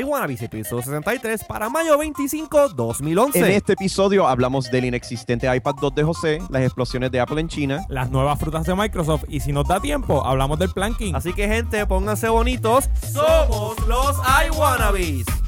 iWannabes, episodio 63 para mayo 25, 2011. En este episodio hablamos del inexistente iPad 2 de José, las explosiones de Apple en China. las nuevas frutas de Microsoft y si nos da tiempo, hablamos del planking. Así que, gente, pónganse bonitos. Somos los. Bien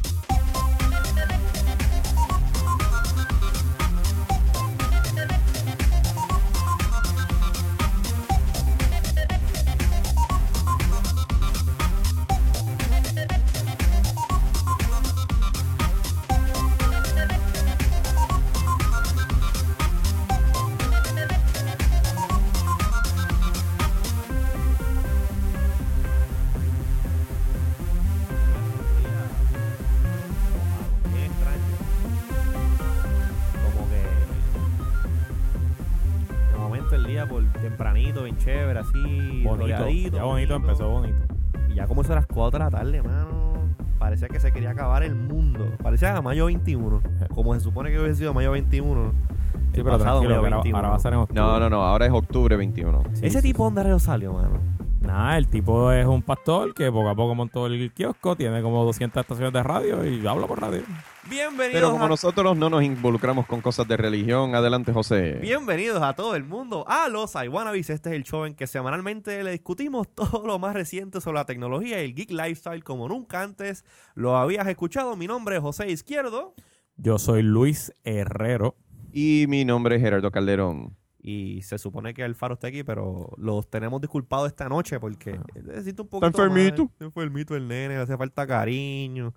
Parecía a mayo 21. Como se supone que hubiese sido mayo 21. Sí, pero pasado mayo que ahora, 21. ahora va a ser en octubre. No, no, no, ahora es octubre 21. Sí, Ese sí, tipo, ¿dónde rayos salió, mano? Nada, el tipo es un pastor que poco a poco montó el kiosco, tiene como 200 estaciones de radio y habla por radio. Bienvenidos Pero como a... nosotros no nos involucramos con cosas de religión, adelante José. Bienvenidos a todo el mundo a los iWannabes. Este es el show en que semanalmente le discutimos todo lo más reciente sobre la tecnología y el geek lifestyle como nunca antes lo habías escuchado. Mi nombre es José Izquierdo Yo soy Luis Herrero. Y mi nombre es Gerardo Calderón. y se supone que el faro está aquí, pero los tenemos disculpados esta noche porque necesito un poco. Está enfermito. Está enfermito el nene, le hace falta cariño.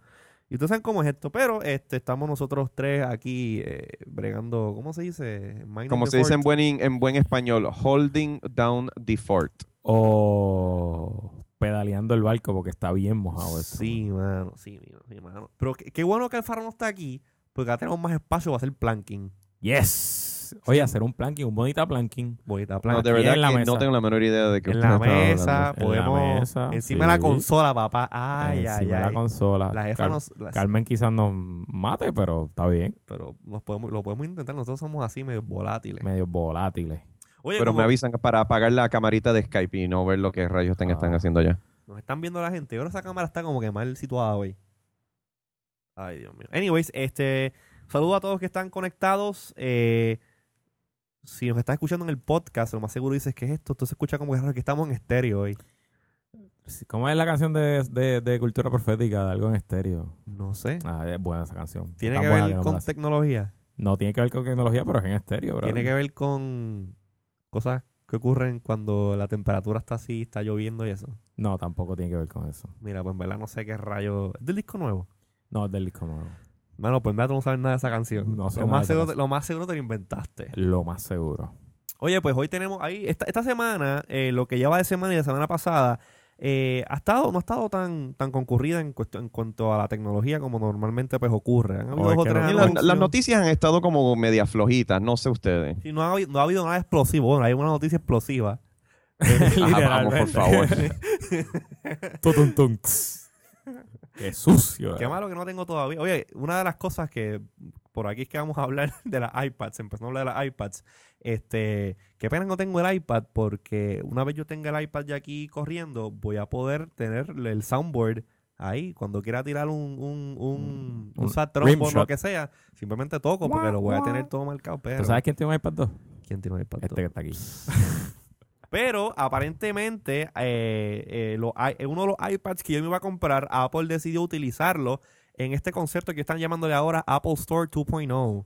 Y ustedes saben cómo es esto, pero este estamos nosotros tres aquí eh, bregando, ¿cómo se dice? Minding Como se dice en buen, in- en buen español, holding down the fort. O pedaleando el barco porque está bien mojado eso. Sí, mano, sí, mi, mi mano. Pero qué, qué bueno que el faro no está aquí, porque ahora tenemos más espacio para hacer planking. Yes. Oye, hacer un planking, un bonita planking. Bonita No, planking. de verdad en la que mesa. no tengo la menor idea de qué en la mesa, En la podemos. mesa, encima de la consola, papá. Ay, Encima ay, de la ay. consola. La jefa Car- nos. la- Carmen quizás nos mate, pero está bien. pero nos podemos, lo podemos intentar. Nosotros somos así medio volátiles. Medio volátiles. Oye, Pero como me avisan para apagar la camarita de Skype y no ver lo que rayos están, están Ah. haciendo allá. nos están viendo la gente. Ahora esa cámara está como que mal situada hoy. Ay, Dios mío. Anyways, este. Saludo a todos que están conectados. Eh, si nos estás escuchando en el podcast, lo más seguro dices que es esto. Se escucha como que estamos en estéreo hoy. ¿Cómo es la canción de, de- de cultura profética de algo en estéreo? No sé. Ah, es buena esa canción. Tiene que ver no con tecnología. No tiene que ver con tecnología, pero es en estéreo, bro. Tiene que ver con cosas que ocurren cuando la temperatura está así, está lloviendo y eso. No, tampoco tiene que ver con eso. Mira, pues en verdad no sé qué rayo. ¿Es del disco nuevo? No, es del disco nuevo. Mano, pues verdad tú no sabes nada de esa canción. No sé lo, nada más de seguro, canción. lo más seguro te lo inventaste. Lo más seguro. Oye, pues hoy tenemos ahí, esta, esta semana, eh, lo que lleva de semana y de semana pasada, eh, ha estado, no ha estado tan, tan concurrida en, cuestión, en cuanto a la tecnología como normalmente pues ocurre. Han habido Oh, es dos o que tres no- la- anuncios. las noticias han estado como media flojitas, no sé ustedes. Sí, no, ha, habido- no ha habido nada explosivo. Bueno, hay una noticia explosiva. Ajá, vamos, por favor. Qué sucio. Qué malo que no tengo todavía. Oye, una de las cosas que por aquí es que vamos a hablar de las iPads, empezamos a hablar de las iPads. Este, qué pena que no tengo el iPad porque una vez yo tenga el iPad ya aquí corriendo, voy a poder tener el soundboard ahí. Cuando quiera tirar un, un, un, un Un o lo que sea, simplemente toco porque lo voy a tener todo marcado. Pero, ¿Tú sabes quién tiene un iPad 2? ¿quién tiene un iPad? Este que está aquí. Pero aparentemente, eh, eh, uno de los iPads que yo me iba a comprar, Apple decidió utilizarlo en este concepto que están llamándole ahora Apple Store 2.0.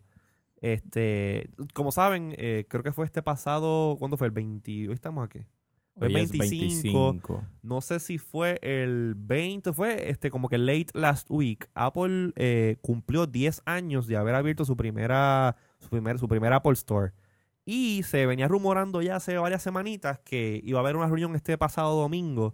Este, como saben, eh, creo que fue este pasado, ¿cuándo fue? El 20, hoy estamos aquí. Fue Hoy es 25. No sé si fue el 20, fue este como que late last week. Apple eh, cumplió 10 años de haber abierto su primera, su primer, su primer Apple Store. Y se venía rumorando ya hace varias semanitas que iba a haber una reunión este pasado domingo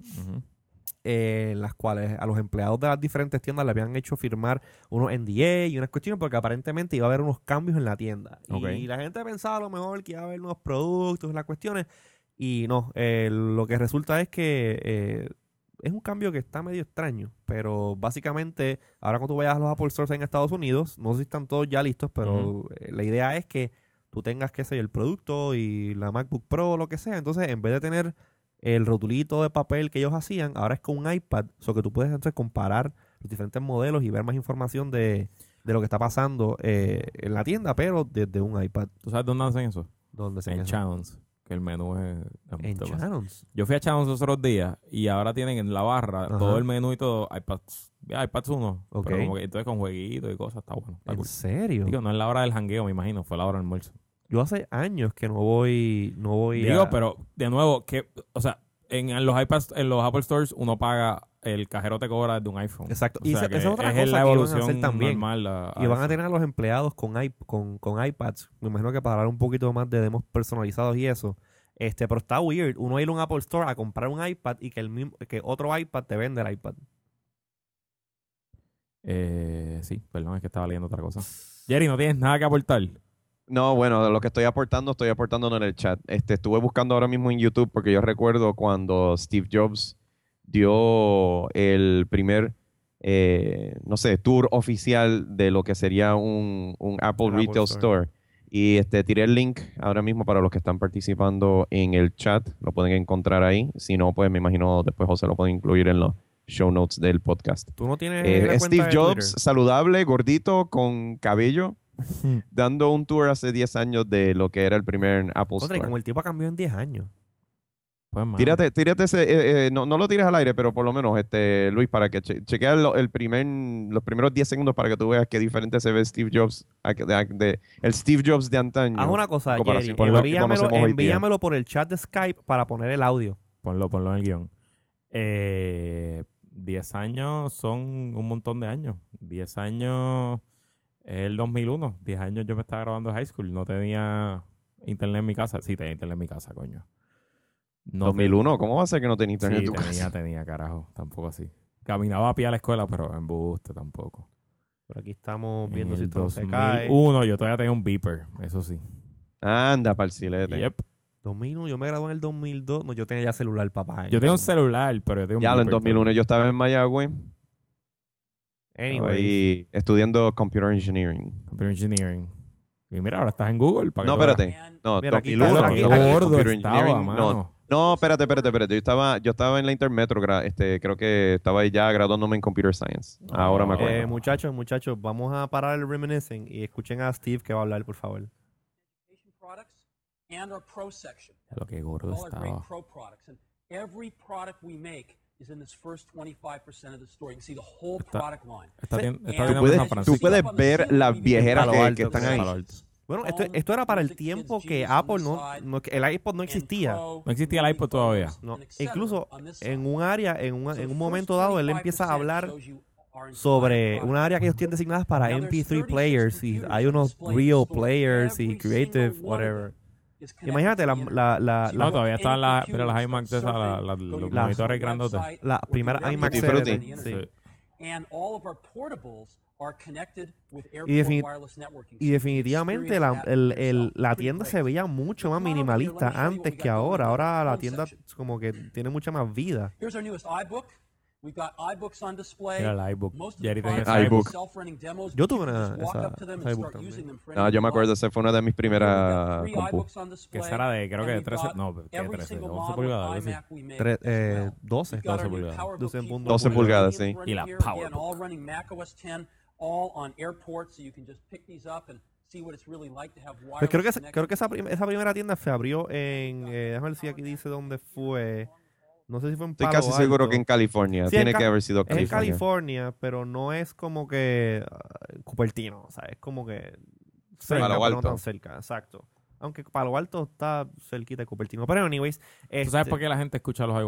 eh, en las cuales a los empleados de las diferentes tiendas le habían hecho firmar unos NDA y unas cuestiones porque aparentemente iba a haber unos cambios en la tienda. Ok. Y la gente pensaba a lo mejor que iba a haber nuevos productos, las cuestiones. Y no, eh, lo que resulta es que eh, es un cambio que está medio extraño. Pero básicamente, ahora cuando tú vayas a los Apple Stores en Estados Unidos, no sé si están todos ya listos, pero eh, la idea es que tú tengas, qué sé yo, el producto y la MacBook Pro o lo que sea. Entonces, en vez de tener el rotulito de papel que ellos hacían, ahora es con un iPad, o que tú puedes entonces comparar los diferentes modelos y ver más información de, de lo que está pasando eh, en la tienda, pero desde un iPad. ¿Tú sabes dónde hacen eso? Donde se En. Channels. Que el menú es... En. Channels. Yo fui a Channels los otros días y ahora tienen en la barra Ajá. todo el menú y todo iPads. IPads 1. Ok. Pero como que entonces con jueguitos y cosas, está bueno. Está ¿En cool. serio? Digo, no es la hora del jangueo, me imagino, fue la hora del almuerzo. Yo hace años que no voy, no voy Digo, a... pero de nuevo, que, o sea, en, en los iPads, en los Apple Stores, uno paga, el cajero te cobra de un iPhone. Exacto. O Y sea, esa, que esa es otra es cosa la que iban a evolución hacer también. normal. a- a Y van a tener a los empleados con, iP- con, con iPads. Me imagino que para dar un poquito más de demos personalizados y eso. Este, pero está weird. Uno ir a un Apple Store a comprar un iPad y que el mismo, que otro iPad te vende el iPad. Eh, sí, perdón, es que estaba leyendo otra cosa. Jerry, ¿no tienes nada que aportar? No, bueno, lo que estoy aportando, estoy aportando en el chat. Este, estuve buscando ahora mismo en YouTube porque yo recuerdo cuando Steve Jobs dio el primer, eh, no sé, tour oficial de lo que sería un, un Apple Retail Store. Store. Y este, tiré el link ahora mismo para los que están participando en el chat. Lo pueden encontrar ahí. Si no, pues me imagino después José lo puede incluir en los show notes del podcast. Tú no tienes Eh, Steve Jobs, saludable, gordito, con cabello, dando un tour hace 10 años de lo que era el primer Apple y Store. como el tipo ha cambiado en 10 años. Pues. Tírate, tírate ese, eh, eh, no, no lo tires al aire, pero por lo menos, este, Luis, para que che chequea lo- el primer, los primeros 10 segundos para que tú veas qué diferente se ve Steve Jobs, a de, de- el Steve Jobs de antaño. Haz una cosa, Jerry. Envíamelo, envíamelo por el chat de Skype para poner el audio. Ponlo, ponlo en el guion. Eh, 10 años son un montón de años. 10 años el 2001. 10 años yo me estaba grabando high school. No tenía internet en mi casa. Sí, tenía internet en mi casa, coño. No 2001, ¿cómo va a ser que no tenés internet Sí, en tu tenía, casa? tenía, carajo. Tampoco así. Caminaba a pie a la escuela, pero en buste tampoco. Por aquí estamos En viendo si el esto no se cae. 2001 yo todavía tenía un beeper, eso sí. Anda, parcilete. Yep. 2001, yo me gradué en el 2002. No, yo tenía ya celular, papá. Yo tengo un celular, pero yo tengo un Ya, en beeper 2001 yo estaba en Mayagüez, Anyway. estudiando Computer Engineering. Computer Engineering. Y mira, ahora estás en Google. para No, espérate. No, Mira, aquí 2001. está, Qué aquí- aquí- gordo estaba, Engineering, no, mano. No, espérate, espérate, espérate. Yo estaba, yo estaba en la Intermetro, este, creo que estaba ya graduándome en Computer Science. Ahora me acuerdo. Eh, muchachos, muchachos, vamos a parar el reminiscing y escuchen a Steve que va a hablar, por favor. Lo que gordo estaba. pro products. And every product we make is in this first 25% of the store. You can see the whole Está- product line. Esta tien- esta Tú tienda puedes- tú puedes ver las viejeras que, que están ahí. Bueno, esto, esto era para el tiempo que Apple no, no- el iPod no existía. No existía el iPod todavía. No, incluso en un área, en un, en un momento dado, él empieza a hablar sobre una área que ellos tienen designadas para MP3 players y hay unos real players y creative, whatever. Imagínate la, la, la, No, todavía estaban las, pero las iMac de esas, la- la- los La- monitores grandotes. la primera iMac sí. Sí. And all of our portables are connected with Y, defini- y definitivamente la, el, el- la tienda se veía mucho más minimalista antes que ahora. Ahora la tienda como que tiene mucha más vida. We've got iBooks on display. Mira el iBook. Most of the products iBook. self-running demos. Yo tuve una- just walk esa- up to them esa and iBook start también. using them for No, anything yo me you acuerdo, want. esa fue una de mis We've got primeras three compu. iBooks on display, Que esa era de, creo que de we've 13, got no, ¿qué every 13? single 11 model pulgadas, algo así. Tre- as eh, well. 12. We've got our 12 new pulgadas. PowerBook 12 keyboard 12 pulgadas, sí. here, Y la again, PowerBook. all running Mac OS X, all on airports, so you can just pick these up and see what it's really like to have wireless Pues creo que, esa- creo que esa, prim- esa primera tienda se abrió en. Eh, déjame ver si aquí dice dónde fue. No sé si fue en Estoy Palo casi seguro Alto. que en California. Sí, en Tiene Ca- que haber sido Es en California. California, pero no es como que ah, Cupertino, o sea, es como que cerca, Palo pero no Alto. tan cerca, exacto. Aunque Palo Alto está cerquita de Cupertino. Pero anyways, ¿Tú sabes este, por qué la gente escucha los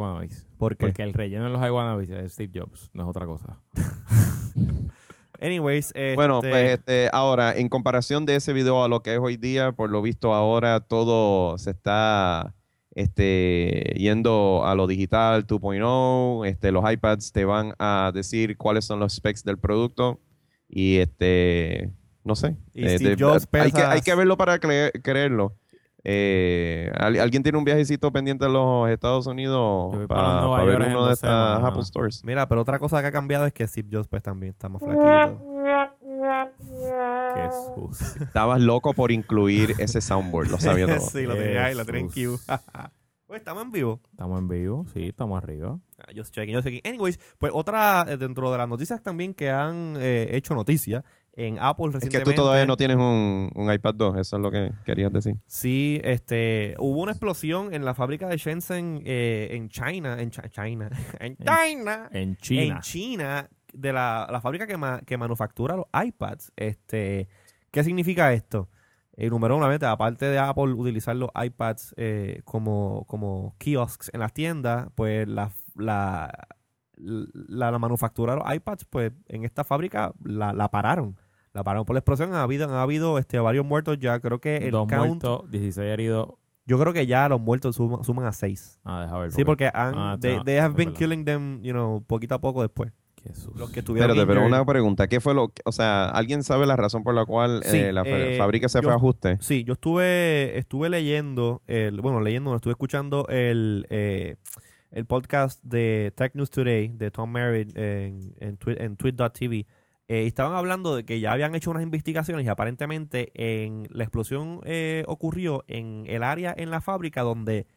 qué? Porque el relleno de los iWannabes es Steve Jobs, no es otra cosa. Anyways, Bueno, este, pues este, ahora, en comparación de ese video a lo que es hoy día, por lo visto ahora todo se está este, yendo a lo digital 2.0. Este, los iPads te van a decir cuáles son los specs del producto y este, no sé. Y Eh, hay, que, hay que verlo para cre- creerlo. Eh, ¿al- ¿Alguien tiene un viajecito pendiente en los Estados Unidos para ver uno de estas. Apple Stores? Mira, pero otra cosa que ha cambiado es que Steve Jobs pues también está más flaquito. Qué sucio. Estabas loco por incluir ese soundboard, lo sabía todo. sí, lo tenía ahí, lo tenía en. Q. pues estamos en vivo. Estamos en vivo, sí, estamos arriba. Ah, Just checking, just checking. Anyways, pues otra eh, dentro de las noticias también que han eh, hecho noticia en Apple Es que recientemente. tú todavía no tienes un, un iPad 2, eso es lo que querías decir. Sí, este, hubo una explosión en la fábrica de Shenzhen eh, en China, en Chi- China, en China, En China. en China, de la, la fábrica que, ma- que manufactura los iPads. Este, ¿qué significa esto? Eh, número uno, aparte de Apple utilizar los iPads eh, como, como kiosks en las tiendas, pues la, la, la, la manufactura de los iPads, pues en esta fábrica la, la pararon. La pararon por la explosión. Ha habido, ha habido este, varios muertos ya. Creo que el Dos count muertos, 16 heridos. yo creo que ya los muertos suman, suman a seis. Ah, deja ver. Sí, porque han, Ah, they, no, they have been verdad. killing them, you know, poquito a poco después. Los que tuvieron Espérate, pero una pregunta, ¿qué fue lo que, o sea, alguien sabe la razón por la cual Sí, eh, la fa- eh, fábrica se yo- fue a ajuste? Sí, yo estuve, estuve leyendo, el, bueno, leyendo, no, estuve escuchando el, eh, el podcast de Tech News Today de Tom Merritt en, en, twi- en tweet.tv. Eh, y estaban hablando de que ya habían hecho unas investigaciones y aparentemente en la explosión eh, ocurrió en el área en la fábrica donde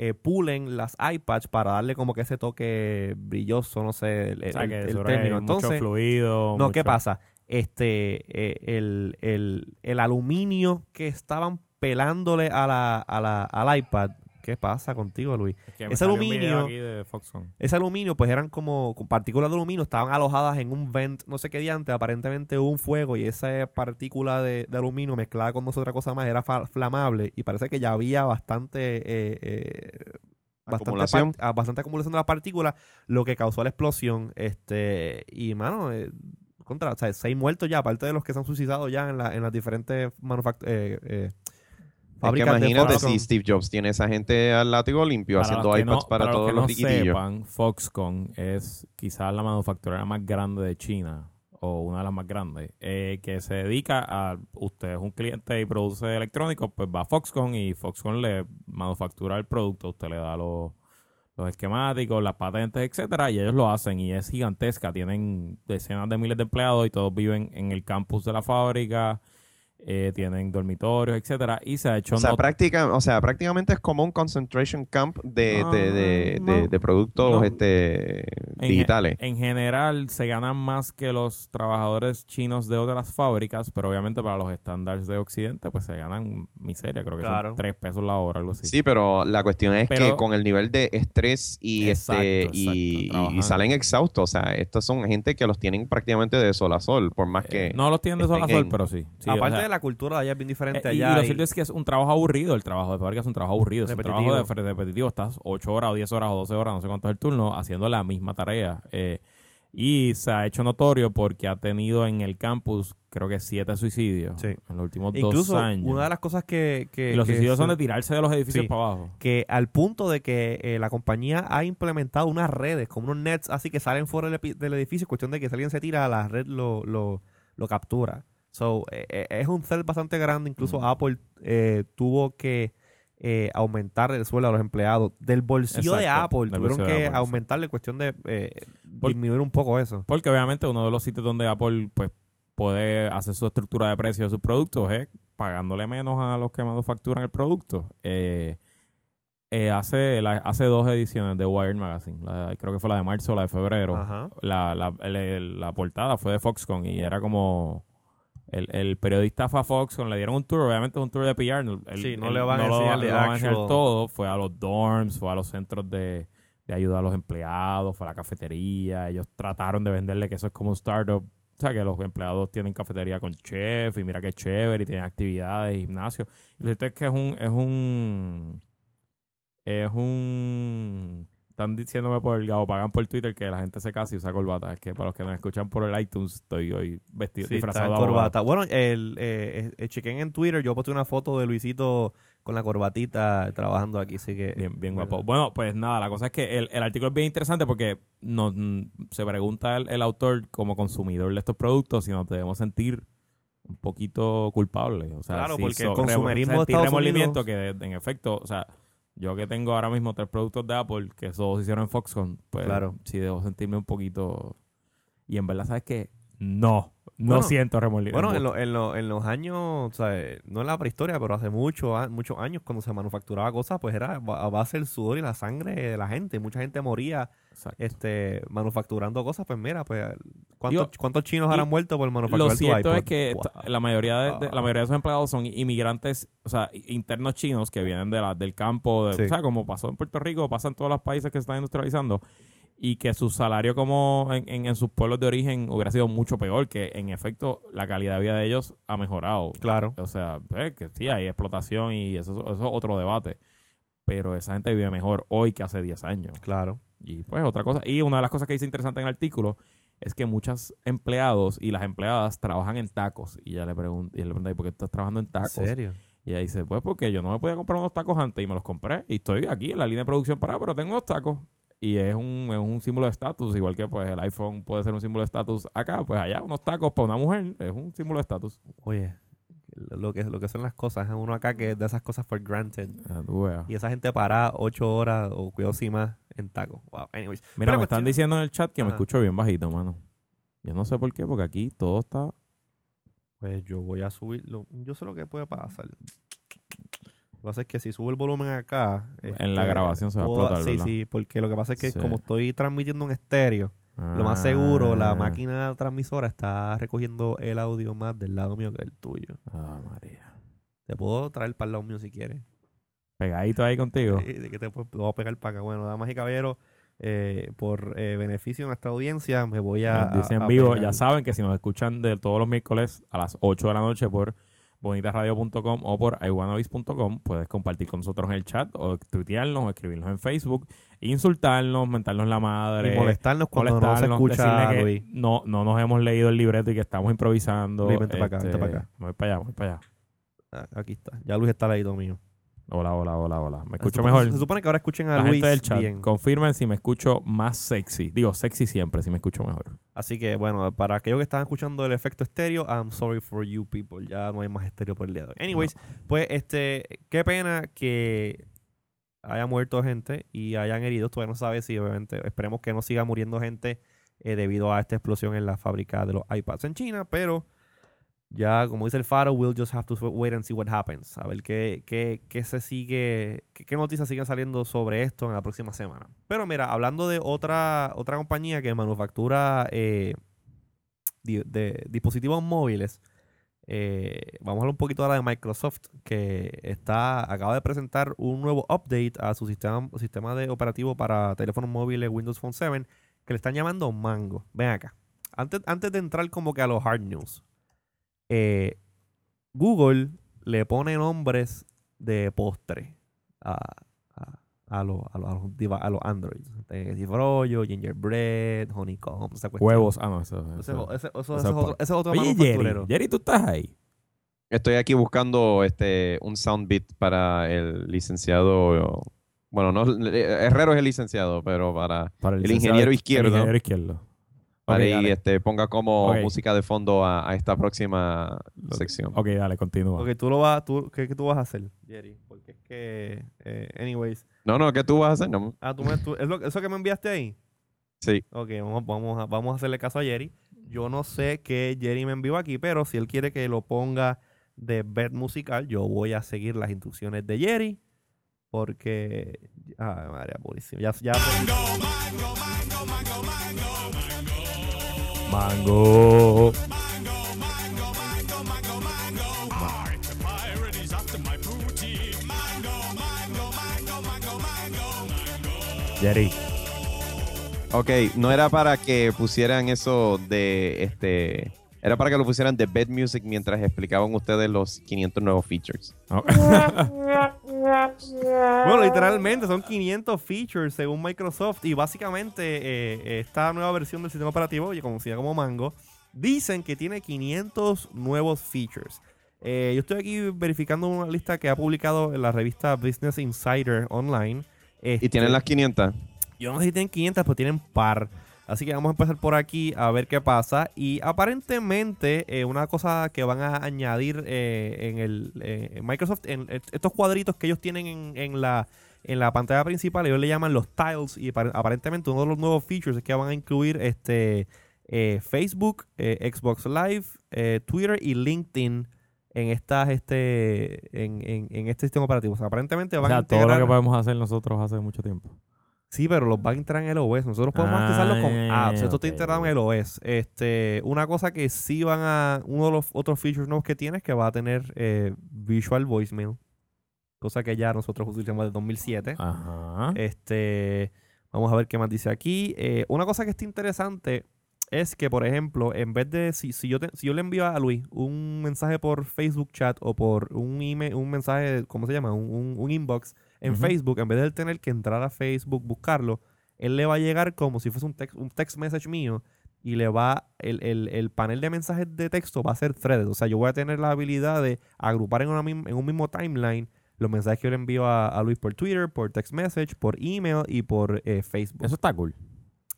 eh, pulen las iPads para darle como que ese toque brilloso, no sé, el, O sea, el- que el sobre término. mucho Entonces, fluido. no, ¿qué mucho- pasa? Este, eh, el, el, el aluminio que estaban pelándole a la, a la, al iPad, ¿qué pasa contigo, Luis? Es que Ese aluminio- de. Ese aluminio, pues eran como partículas de aluminio, estaban alojadas en un vent, no sé qué diante, aparentemente hubo un fuego y esa partícula de, de aluminio mezclada con no sé otra cosa más era flamable y parece que ya había bastante... eh, eh, Bastante, Acumulación. par- ah, bastante acumulación de las partículas, lo que causó la explosión. Este, y mano, eh, contra, o sea, seis muertos ya, aparte de los que se han suicidado ya en, la, en las diferentes manufacturas. Es que imagínate Foxconn. si Steve Jobs tiene esa gente al látigo limpio haciendo que iPads no- para, los todos que los no riquitillos. sepan, Foxconn es quizás la manufacturera más grande de China o una de las más grandes eh, que se dedica a usted es un cliente y produce electrónicos pues va a Foxconn y Foxconn le manufactura el producto usted le da los los esquemáticos, las patentes, etcétera, y ellos lo hacen y es gigantesca. Tienen decenas de miles de empleados y todos viven en el campus de la fábrica, eh, tienen dormitorios, etcétera, y se ha hecho O sea, práctica, o sea, prácticamente es como un concentration camp de, No, de, de, no. de- de productos No. este, digitales. En general se ganan más que los trabajadores chinos de otras fábricas, pero obviamente para los estándares de Occidente pues se ganan miseria, creo que Claro. son tres pesos la hora, algo así. Sí, pero la cuestión es que con el nivel de estrés y Exacto, este exacto, y, y- trabajando. y salen exhaustos, o sea, estos son gente que los tienen prácticamente de sol a sol, por más que Eh, no los tienen de sol a sol, en- pero sí. Sí, Aparte la cultura de allá es bien diferente Eh, y allá. lo y- cierto es que es un trabajo aburrido. El trabajo de fábrica es un trabajo aburrido. Es un trabajo de, repetitivo. Estás 8 horas o 10 horas o 12 horas, no sé cuánto es el turno, haciendo la misma tarea. Eh, y se ha hecho notorio porque ha tenido en el campus, creo que siete suicidios Sí. en los últimos Incluso dos años. una de las cosas que... que y los que suicidios son de tirarse de los edificios Sí. para abajo. que al punto de que eh, la compañía ha implementado unas redes, como unos nets así que salen fuera del edificio, cuestión de que si alguien se tira, la red lo, lo, lo captura. So, eh, eh, es un cel bastante grande, incluso Mm. Apple eh, tuvo que eh, aumentar el sueldo a los empleados. Del bolsillo de Apple, tuvieron que Apple, sí. aumentarle cuestión de eh, Por- disminuir un poco eso. Porque obviamente uno de los sitios donde Apple pues puede hacer su estructura de precios de sus productos es pagándole menos a los que manufacturan el producto. Eh, hace, la- hace dos ediciones de Wired Magazine, la- creo que fue la de marzo o la de febrero. La, la, la portada fue de Foxconn y era como el, el periodista fue a Foxconn, le dieron un tour, obviamente es un tour de PR. el- Sí, no el- le van a enseñar van a todo, fue a los dorms, fue a los centros de, de ayuda a los empleados, fue a la cafetería, ellos trataron de venderle que eso es como un startup, o sea que los empleados tienen cafetería con chef y mira qué chévere y tienen actividades, gimnasio. Y lo cierto es que es un, es un, es un, están diciéndome por el Pagan por Twitter que la gente se casa y usa corbata. Es que para los que nos escuchan por el iTunes estoy hoy vestido, Sí, disfrazado de corbata. Bueno, el, eh, eh, chequen en Twitter, yo posté una foto de Luisito con la corbatita trabajando aquí, así que... Bien, bien guapo. Bueno, pues nada, la cosa es que el, el artículo es bien interesante porque nos, mm, se pregunta el, el autor como consumidor de estos productos si nos debemos sentir un poquito culpables. O sea, Claro, si porque el so- consumerismo de sentir Estados remordimiento Unidos- que en efecto, o sea, yo que tengo ahora mismo tres productos de Apple que todos hicieron en Foxconn, pues Claro. sí debo sentirme un poquito... Y en verdad, ¿sabes qué? No, no Bueno, siento remordimiento. Bueno, en, lo- en, lo- en los años, o sea, no en la prehistoria, pero hace mucho, a- muchos años cuando se manufacturaba cosas, pues era a base del sudor y la sangre de la gente. Mucha gente moría Exacto. este, manufacturando cosas. Pues mira, pues ¿cuántos, chinos habrán muerto por manufacturar Lo cierto es que Wow. la mayoría de, de- la mayoría de esos empleados son inmigrantes, o sea, internos chinos que vienen de la, del campo, de, Sí. o sea, como pasó en Puerto Rico, pasa en todos los países que se están industrializando, y que su salario como en, en- en sus pueblos de origen hubiera sido mucho peor, que en efecto la calidad de vida de ellos ha mejorado. Claro. O sea, pues, que sí, hay explotación y eso, eso es otro debate. Pero esa gente vive mejor hoy que hace 10 años. Claro. Y pues otra cosa, y una de las cosas que dice interesante en el artículo es que muchos empleados y las empleadas trabajan en tacos. Y ya le él le pregunta, ¿y por qué estás trabajando en ¿En tacos? serio? Y ella dice, pues porque yo no me podía comprar unos tacos antes y me los compré. Y estoy aquí en la línea de producción para, pero tengo unos tacos. Y es un, es un símbolo de estatus, igual que pues el iPhone puede ser un símbolo de estatus acá, pues allá unos tacos para una mujer es un símbolo de estatus. Oye, lo que, lo que son las cosas. Uno acá que da esas cosas for granted. Ah. Y esa gente para ocho horas o cuidado si más en taco. Wow. Anyways. Mira, Pero me están diciendo en el chat que me escucho bien bajito, mano. Yo no sé por qué, porque aquí todo está Pues yo voy a subirlo. Yo sé lo que puede pasar. Pasa es que si subo el volumen acá. En la este, grabación se va a explotar, Sí, ¿verdad? sí, porque lo que pasa es que Sí. como estoy transmitiendo en estéreo, lo más seguro, la Ah. máquina transmisora está recogiendo el audio más del lado mío que del tuyo. Ah, María. Te puedo traer para el lado mío si quieres. Pegadito ahí contigo. Eh, de que te puedo, pegar para acá. Bueno, damas y caballeros, eh, por eh, beneficio de nuestra audiencia, me voy a. Dicen a- en a vivo, pegar. ya saben que si nos escuchan de todos los miércoles a las 8 de la noche por bonitasradio.com o por iwanavis.com, puedes compartir con nosotros en el chat o tuitearnos o escribirnos en Facebook, insultarnos, mentarnos la madre, Y molestarnos cuando no se molestarnos, escucha que no, no nos hemos leído el libreto y que estamos improvisando. Luis, vente pa' acá, vente Este, pa' acá. Voy para allá, voy para allá. Ah, Aquí está. Ya Luis está ladito mío. Hola, hola, hola, hola. Me Se escucho supone- mejor. Se supone que ahora escuchen a La Luis gente del chat, bien. confirmen si me escucho más sexy. Digo, sexy siempre, si me escucho mejor. Así que, bueno, para aquellos que estaban escuchando el efecto estéreo, I'm sorry for you people. Ya no hay más estéreo por el día de hoy. Anyways, pues, este, qué pena que haya muerto gente y hayan herido. Todavía no sabe si, obviamente, esperemos que no siga muriendo gente eh, debido a esta explosión en la fábrica de los iPads en China, pero ya, como dice el faro, we'll just have to wait and see what happens. A ver qué, qué, qué se sigue, qué, qué noticias siguen saliendo sobre esto en la próxima semana. Pero mira, hablando de otra, otra compañía que manufactura eh, di- de dispositivos móviles, eh, vamos a hablar un poquito ahora de Microsoft, que está, acaba de presentar un nuevo update a su sistema, sistema de operativo para teléfonos móviles Windows Phone 7, que le están llamando Mango. Ven acá. Antes, antes de entrar como que a los hard news, eh, Google le pone nombres de postre a, a, a los, a, los, a los a los Androids. Cifrollo, gingerbread, honeycomb, esa cuestión. Huevos. Ah, no, eso. Eso- ese- eso- es otro, ese es otro Oye, Jerry. Jerry, tú estás ahí. Estoy aquí buscando este un soundbit para el licenciado. Bueno, no Herrero es el licenciado, pero para, Para El licenciado- ingeniero izquierdo. El ingeniero izquierdo. Para Ok, ahí dale. este, ponga como música de fondo a, a esta próxima sección. Ok, dale, continúa. Ok, tú lo vas, tú, ¿qué, qué tú vas a hacer, Jerry? Porque es que, eh, anyways. No, no, ¿qué tú vas a hacer? No, Ah, tú me, tú- ¿es lo, eso que me enviaste ahí? sí. Ok, vamos, vamos, a, vamos a hacerle caso a Jerry. Yo no sé qué Jerry me envió aquí, pero si él quiere que lo ponga de bed musical, yo voy a seguir las instrucciones de Jerry. Porque. Ah, María, buenísimo. Ya, ya, Mango. Jerry. Ok, no era para que pusieran eso de este. Era para que lo pusieran de bed music mientras explicaban ustedes los 500 nuevos features. Oh. Bueno, literalmente son 500 features según Microsoft y básicamente eh, esta nueva versión del sistema operativo, ya conocida como Mango, dicen que tiene 500 nuevos features. Eh, yo estoy aquí verificando una lista que ha publicado en la revista Business Insider Online. Y Este, tienen las 500. Yo no sé si tienen 500, pero tienen par. Así que vamos a empezar por aquí a ver qué pasa. Y aparentemente, eh, una cosa que van a añadir eh, en el eh, Microsoft, en et- estos cuadritos que ellos tienen en, en la, en la pantalla principal, ellos le llaman los tiles. Y apar- aparentemente uno de los nuevos features es que van a incluir este Facebook, Xbox Live, Twitter y LinkedIn en estas este en, en- en este sistema operativo. O sea, aparentemente O van a sea, todo lo integrar- que podemos hacer nosotros hace mucho tiempo. Sí, pero los van a entrar en el OS. Nosotros podemos utilizarlos con Ah, apps. Esto está integrado en el OS. Este, una cosa que sí van a. Uno de los otros features nuevos que tiene es que va a tener eh, Visual Voicemail. Cosa que ya nosotros utilizamos desde 2007. Ajá. Este, vamos a ver qué más dice aquí. Eh, una cosa que está interesante es que, por ejemplo, en vez de si, si yo te- si yo le envío a Luis un mensaje por Facebook Chat o por un email, un mensaje, ¿cómo se llama? Un, un- un inbox en. Facebook, en vez de él tener que entrar a Facebook, buscarlo, él le va a llegar como si fuese un text, un text message mío y le va, el, el- el panel de mensajes de texto va a ser threaded. O sea, yo voy a tener la habilidad de agrupar en, una en un mismo timeline los mensajes que yo le envío a, a Luis por Twitter, por text message, por email y por eh, Facebook. Eso, está cool.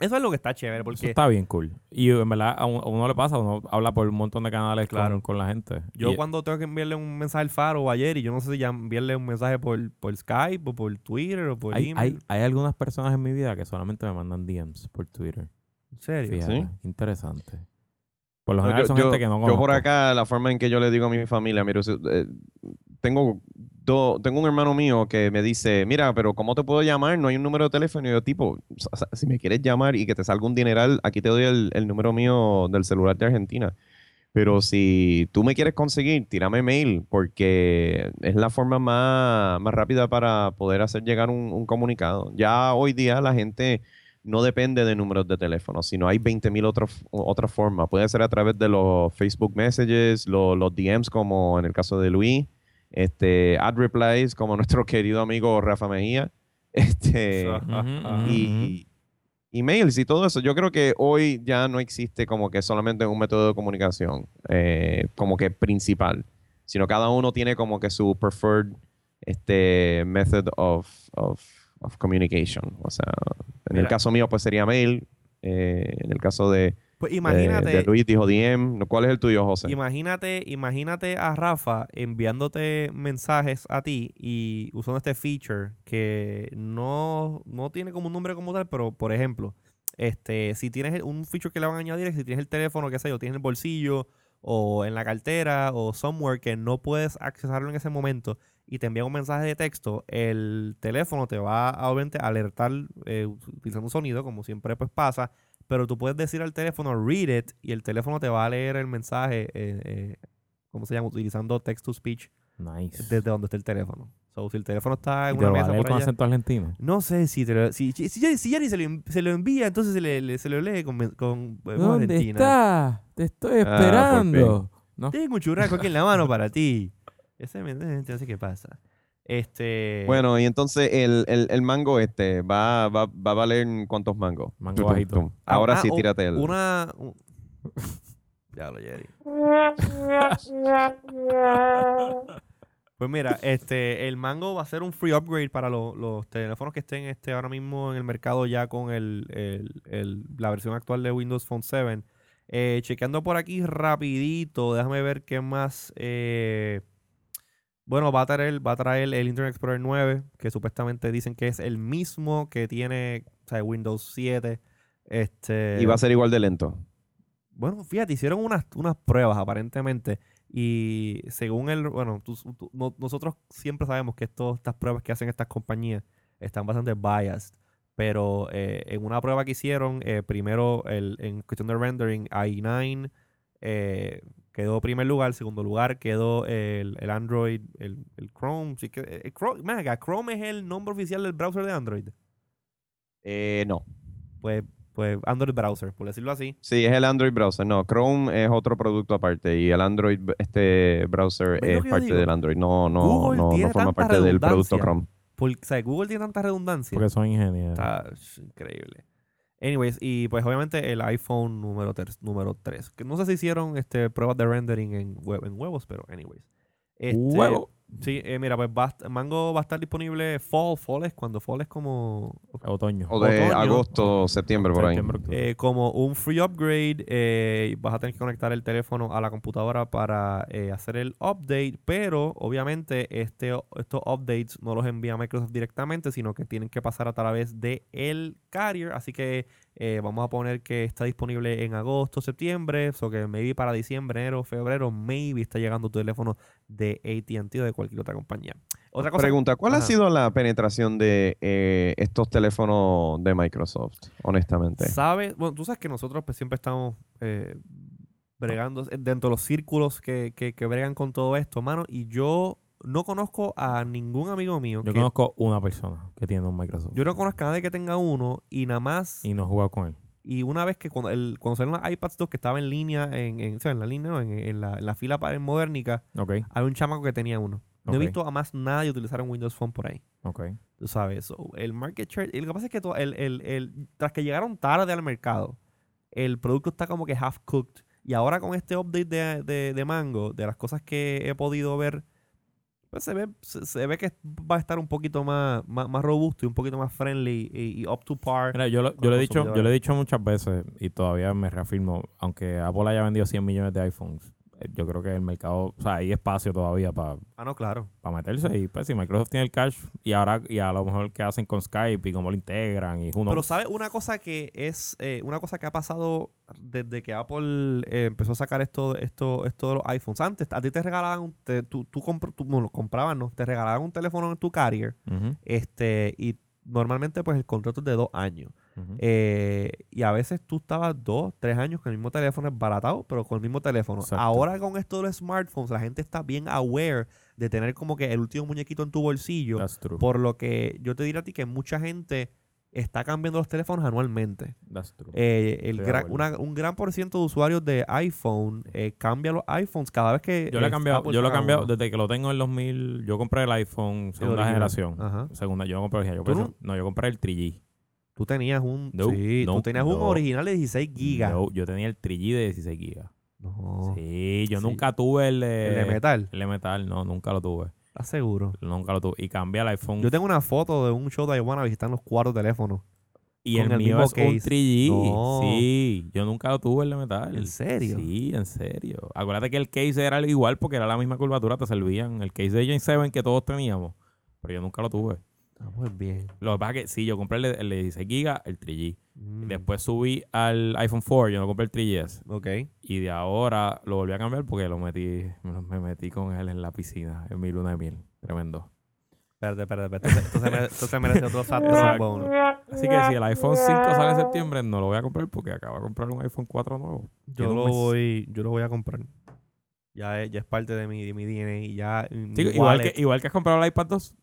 Es lo que está chévere Eso porque está bien cool. Y en verdad, a, un- a uno le pasa, uno habla por un montón de canales con- Claro. con, la gente. yo Y- cuando tengo que enviarle un mensaje al Faro o ayer y yo no sé si ya enviarle un mensaje por, por Skype o por Twitter o por hay, email. hay, hay algunas personas en mi vida que solamente me mandan DMs por Twitter. ¿En serio? Fíjate, ¿Sí? interesante. Por lo No, general yo, son yo- gente que no yo conozco. por acá, la forma en que yo le digo a mi familia, mira, si- eh, tengo, do- tengo un hermano mío que me dice, mira, pero ¿cómo te puedo llamar? No hay un número de teléfono. Y yo, tipo, si me quieres llamar y que te salga un dineral, aquí te doy el, número mío del celular de Argentina. Pero si tú me quieres conseguir, tírame mail, porque es la forma más, más rápida para poder hacer llegar un, un comunicado. Ya hoy día la gente no depende de números de teléfono, sino hay 20.000 otras formas. Puede ser a través de los Facebook Messages, lo- los DMs, como en el caso de Luis, este, ad replies, como nuestro querido amigo Rafa Mejía, este, y, emails y todo eso. Yo creo que hoy ya no existe como que solamente un método de comunicación eh, como que principal, sino cada uno tiene como que su preferred este, method of, of, of communication. O sea, en el caso mío pues sería mail, eh, en el caso de, Pues imagínate, de Luis dijo DM. ¿Cuál es el tuyo, José? imagínate, imagínate a Rafa enviándote mensajes a ti y usando este feature que no, no tiene como un nombre como tal, pero por ejemplo, este, si tienes un feature que le van a añadir si tienes el teléfono, qué sé yo, tienes en el bolsillo o en la cartera o somewhere que no puedes accesarlo en ese momento y te envía un mensaje de texto, el teléfono te va a obviamente alertar eh, utilizando un sonido, como siempre pues pasa, pero tú puedes decir al teléfono read it y el teléfono te va a leer el mensaje, eh, eh, ¿cómo se llama? Utilizando text to speech Nice. desde donde está el teléfono. So, si el teléfono está ¿Y en te una lo va a mesa leer por con allá, acento argentino? no sé si, te lo- si, si, si Jerry, si Jerry se, lo, se lo envía, entonces se, le, le- se lo lee con, con eh, voz ¿Dónde argentina. está? Te estoy Ah, esperando. ¿No? Tengo un churrasco aquí en la mano para ti. Ese me sé qué pasa. Este. Bueno, y entonces el, el, el mango este va, va, va a valer cuántos mangos. Mango Tum, bajito. tum. ah, Ahora ah, sí, u- tírate el. Una. un- Ya lo, Jerry. Pues mira, este, el Mango va a ser un free upgrade para lo- los teléfonos que estén este, ahora mismo en el mercado ya con el, el- el- la versión actual de Windows Phone 7. Eh, chequeando por aquí rapidito, déjame ver qué más. eh, bueno, va a traer, va a traer el Internet Explorer 9, que supuestamente dicen que es el mismo que tiene o sea, Windows 7. Este, Y va a ser igual de lento. bueno, fíjate, hicieron unas, unas pruebas aparentemente. Y según el, bueno, tú- tú- no- nosotros siempre sabemos que esto- estas pruebas que hacen estas compañías están bastante biased. Pero eh, en una prueba que hicieron, eh, primero el, en cuestión de rendering, i9 eh, quedó primer lugar, segundo lugar quedó el, el Android, el, el Chrome. Sí que, el Chrome, ven acá, Chrome es el nombre oficial del browser de Android. Eh, no. Pues, pues Android Browser, por decirlo así. Sí, es el Android browser. No, Chrome es otro producto aparte y el Android este browser ¿Ves lo es parte digo? del Android. No, no, Google no, forma parte del producto. Chrome. Porque, o sea, Google tiene tanta redundancia. Porque son ingenieros. Está increíble. Anyways, y pues obviamente el iPhone número 3, número 3. Que no sé si hicieron este, pruebas de rendering en, hue- en huevos, pero anyways. Este, Huevo. Sí, eh, mira, pues va Mango va a estar disponible fall. Fall es cuando fall es como, Otoño. O de Otoño. agosto, septiembre, por ahí. Septiembre, eh, como un free upgrade. eh, vas a tener que conectar el teléfono a la computadora para eh, hacer el update. Pero obviamente este, estos updates no los envía Microsoft directamente, sino que tienen que pasar a través de el carrier. Así que Eh, vamos a poner que está disponible en agosto, septiembre, o que maybe para diciembre, enero, febrero, maybe está llegando tu teléfono de AT&T o de cualquier otra compañía. Otra cosa, Pregunta, ¿cuál ha sido la penetración de eh, estos teléfonos de Microsoft, honestamente? ¿sabes? Bueno, tú sabes que nosotros pues, siempre estamos eh, bregando dentro de los círculos que, que, que bregan con todo esto, mano, y yo no conozco a ningún amigo mío. Yo que- conozco una persona que tiene un Microsoft yo no conozco a nadie que tenga uno y nada más... y no he jugado con él. Y una vez que cuando, el, cuando salieron las iPads 2 que estaba en línea, en, en, o sea, en la línea, no, en, en la, en la fila para Modernica, Ok, había un chamaco que tenía uno. No he visto a más nadie utilizar un Windows Phone por ahí. ok. Tú sabes, so, el market share, lo que pasa es que el, el- el- tras que llegaron tarde al mercado, el producto está como que half cooked. Y ahora con este update de, de- de Mango, de las cosas que he podido ver, pues se ve, se, se ve que va a estar un poquito más, más, más robusto y un poquito más friendly y, y up to par. Mira, yo, lo- yo, le he dicho, yo le he dicho muchas veces y todavía me reafirmo, aunque Apple haya vendido 100 millones de iPhones, yo creo que el mercado, o sea, hay espacio todavía para Ah, no, claro. meterse y pues si Microsoft tiene el cash y ahora y a lo mejor qué hacen con Skype y cómo lo integran y who Pero. ¿sabes? Una cosa que es, eh, una cosa que ha pasado desde que Apple eh, empezó a sacar esto, esto, esto de los iPhones. Antes, a ti te regalaban, un- te- tú, tú, compr- tú- bueno, comprabas, ¿no? Te regalaban un teléfono en tu carrier, este, y normalmente pues el contrato es de dos años. Eh, y a veces tú estabas dos, tres años con el mismo teléfono esbaratado, pero con el mismo teléfono. Exacto. Ahora con esto de los smartphones, la gente está bien aware de tener como que el último muñequito en tu bolsillo. That's true. Por lo que yo te diría a ti que mucha gente está cambiando los teléfonos anualmente. That's true. Eh, el gran- una- un gran por ciento de usuarios de iPhone eh, cambia los iPhones cada vez que. yo lo he cambiado, yo lo he cambiado uno. desde que lo tengo en 2000. Yo compré el iPhone segunda generación. Ajá. Segunda, yo no compré el. Yo ¿Tú pensé- no? yo compré el 3G. Tú tenías un. No, sí, tú no, tenías un original de 16 gigas. Yo tenía el 3G de 16 gigas. No. Sí, yo Sí. nunca tuve el de, El de metal. el de metal, no, nunca lo tuve. ¿Estás seguro? Nunca lo tuve. Y cambié al iPhone. Yo tengo una foto de un show de Iguana visitando los cuatro teléfonos. y el, el mío mismo es un case. 3G. No. Sí, yo nunca lo tuve el de metal. ¿En serio? Sí, en serio. Acuérdate que el case era igual porque era la misma curvatura, te servían. El case de Gen 7 que todos teníamos. Pero yo nunca lo tuve. Ah, pues bien. Lo que pasa es que sí, yo compré el de, el de 16 gigas, el 3G. Mm, Después subí al iPhone 4, yo no compré el 3GS. Ok. Y de ahora lo volví a cambiar porque lo metí, me, metí con él en la piscina, en mi luna de miel. Tremendo. Espérate, espérate, espérate. Mere- entonces merece otro bonus. Así que si el iPhone 5 sale en septiembre, no lo voy a comprar porque acabo de comprar un iPhone 4 nuevo. Yo lo mes. voy, yo lo voy a comprar. Ya es, ya es parte de mi, de mi DNA ya mi igual, que, igual que has comprado el iPad 2.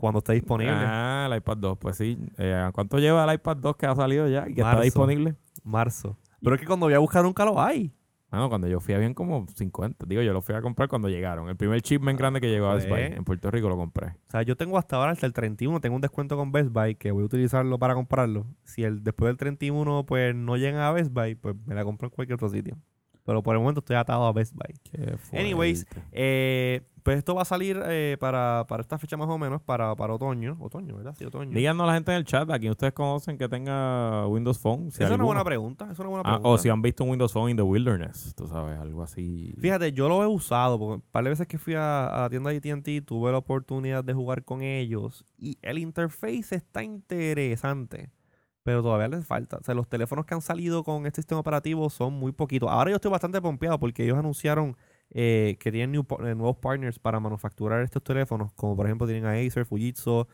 Cuando esté disponible. Ah, el iPad 2, pues sí. Eh, ¿Cuánto lleva el iPad 2 que ha salido ya y que Marzo. está disponible? Marzo. Pero es que cuando voy a buscar nunca lo hay. Bueno, cuando yo fui habían como 50. Digo, yo lo fui a comprar cuando llegaron. El primer shipment grande que llegó a Best Buy. En Puerto Rico lo compré. O sea, yo tengo hasta ahora hasta el 31, tengo un descuento con Best Buy que voy a utilizarlo para comprarlo. Si el después del 31 pues no llegan a Best Buy, pues me la compro en cualquier otro sitio. Pero por el momento estoy atado a Best Buy. Qué Anyways. Eh, pues esto va a salir eh, para, para esta fecha más o menos, para, para otoño. Otoño, ¿verdad? Sí, otoño. Díganos a la gente en el chat a quien ustedes conocen que tenga Windows Phone. Si Esa es una buena pregunta. Esa es una buena Ah, pregunta. o si han visto un Windows Phone in the Wilderness. Tú sabes, algo así. Fíjate, yo lo he usado, porque un par de veces que fui a, a la tienda de AT&T tuve la oportunidad de jugar con ellos y el interface está interesante, pero todavía les falta. O sea, los teléfonos que han salido con este sistema operativo son muy poquitos. Ahora yo estoy bastante pompeado porque ellos anunciaron eh, que tienen new eh, nuevos partners para manufacturar estos teléfonos, como por ejemplo tienen a Acer, Fujitsu,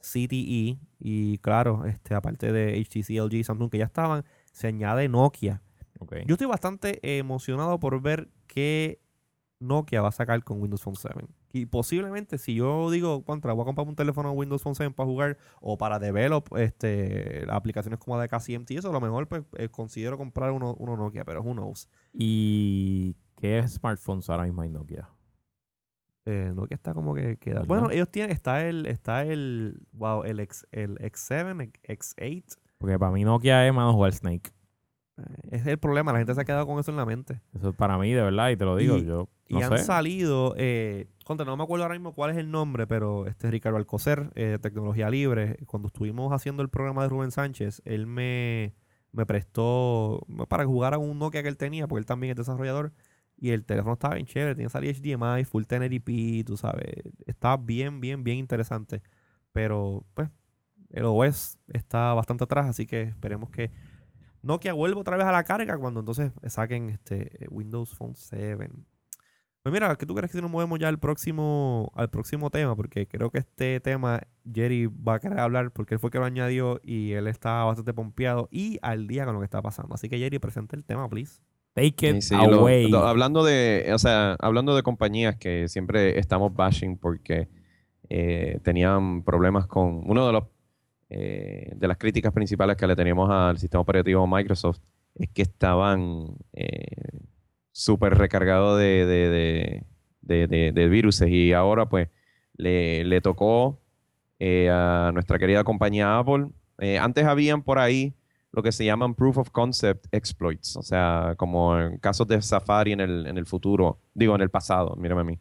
CTE y claro, este aparte de HTC, LG, Samsung que ya estaban, se añade Nokia. Ok. Yo estoy bastante emocionado por ver qué Nokia va a sacar con Windows Phone 7. Y posiblemente, si yo digo, contra, voy a comprar un teléfono Windows Phone 7 para jugar o para develop este, aplicaciones como la de KCMT, eso a lo mejor pues, eh, considero comprar uno, uno Nokia, pero who knows. ¿Y qué smartphones ahora mismo hay Nokia? Eh, Nokia está como que queda. Bueno, ellos tienen, está el, está el, wow, el, X, el X7, X8. Porque para mí Nokia es más jugar Snake. Eh, es el problema, la gente se ha quedado con eso en la mente. Eso es para mí, de verdad, y te lo digo. Y- yo Y han sé. salido, eh, contra, no me acuerdo ahora mismo cuál es el nombre, pero este Ricardo Alcocer, eh, de Tecnología Libre, cuando estuvimos haciendo el programa de Rubén Sánchez, él me, me prestó para jugar a un Nokia que él tenía, porque él también es desarrollador, y el teléfono estaba bien chévere, tenía salida HDMI, Full 1080p, tú sabes, estaba bien, bien, bien interesante, pero pues el OS está bastante atrás, así que esperemos que Nokia vuelve otra vez a la carga cuando entonces saquen este Windows Phone 7. Pues mira, ¿qué tú crees que si nos movemos ya al próximo, al próximo tema? Porque creo que este tema Jerry va a querer hablar porque él fue que lo añadió y él está bastante pompeado y al día con lo que está pasando. Así que Jerry, presenta el tema, please. Take it Sí, sí, lo- away. lo- hablando de, o sea, hablando de compañías que siempre estamos bashing porque eh, tenían problemas con uno de los eh, de las críticas principales que le teníamos al sistema operativo Microsoft es que estaban eh, súper recargados de, de, de, de, y ahora pues le, le tocó eh, a nuestra querida compañía Apple. Antes habían por ahí lo que se llaman proof of concept exploits, o sea, como en casos de Safari en el, en el futuro, digo, en el pasado, mírame a mí,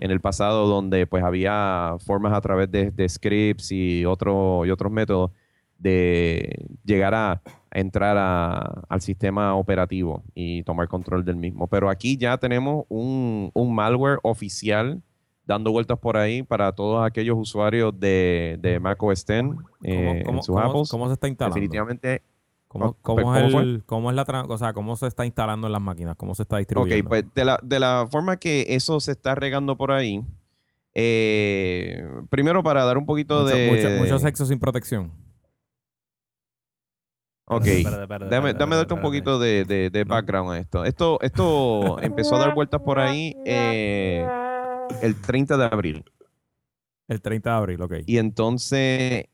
en el pasado donde pues había formas a través de, de scripts y, otro, y otros métodos de llegar a, a entrar a- al sistema operativo y tomar control del mismo. Pero aquí ya tenemos un, un malware oficial dando vueltas por ahí para todos aquellos usuarios de, de Mac OS X ¿Cómo, eh, cómo- en sus cómo- cómo se está instalando? Definitivamente ¿Cómo, cómo ¿cómo es el- cómo es la o sea, cómo se está instalando en las máquinas? ¿Cómo se está Ok, distribuyendo? pues de la, de la forma que eso se está regando por ahí, eh, primero para dar un poquito mucho, de... mucho- mucho sexo sin protección. Ok, dame, darte un poquito de, de- de background a esto. Esto, esto empezó a dar vueltas por ahí eh, el 30 de abril. El 30 de abril, ok. Y entonces,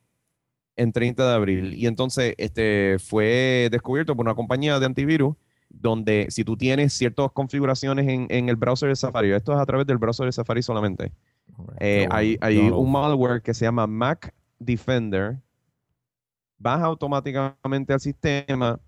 en 30 de abril, y entonces este fue descubierto por una compañía de antivirus donde si tú tienes ciertas configuraciones en, en el browser de Safari, esto es a través del browser de Safari solamente, eh, hay, hay un malware que se llama Mac Defender. Baja automáticamente al sistema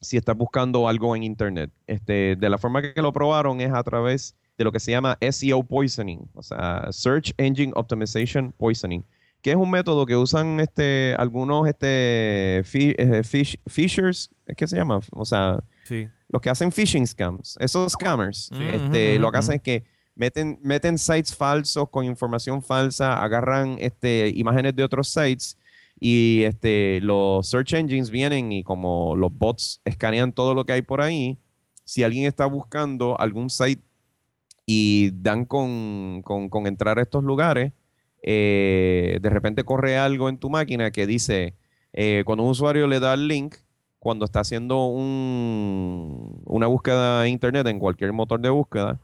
si estás buscando algo en Internet. Este, de la forma que lo probaron es a través de lo que se llama SEO poisoning, o sea, Search Engine Optimization Poisoning, que es un método que usan este, algunos este, fi- eh, fish- fishers, ¿qué se llama? O sea, Sí. los que hacen phishing scams, esos scammers, Sí. este, lo que hacen es que meten, meten sites falsos con información falsa, agarran este, imágenes de otros sites y este, los search engines vienen y como los bots escanean todo lo que hay por ahí, si alguien está buscando algún site y dan con, con- con entrar a estos lugares, eh, de repente corre algo en tu máquina que dice, eh, cuando un usuario le da el link, cuando está haciendo un- una búsqueda en internet, en cualquier motor de búsqueda,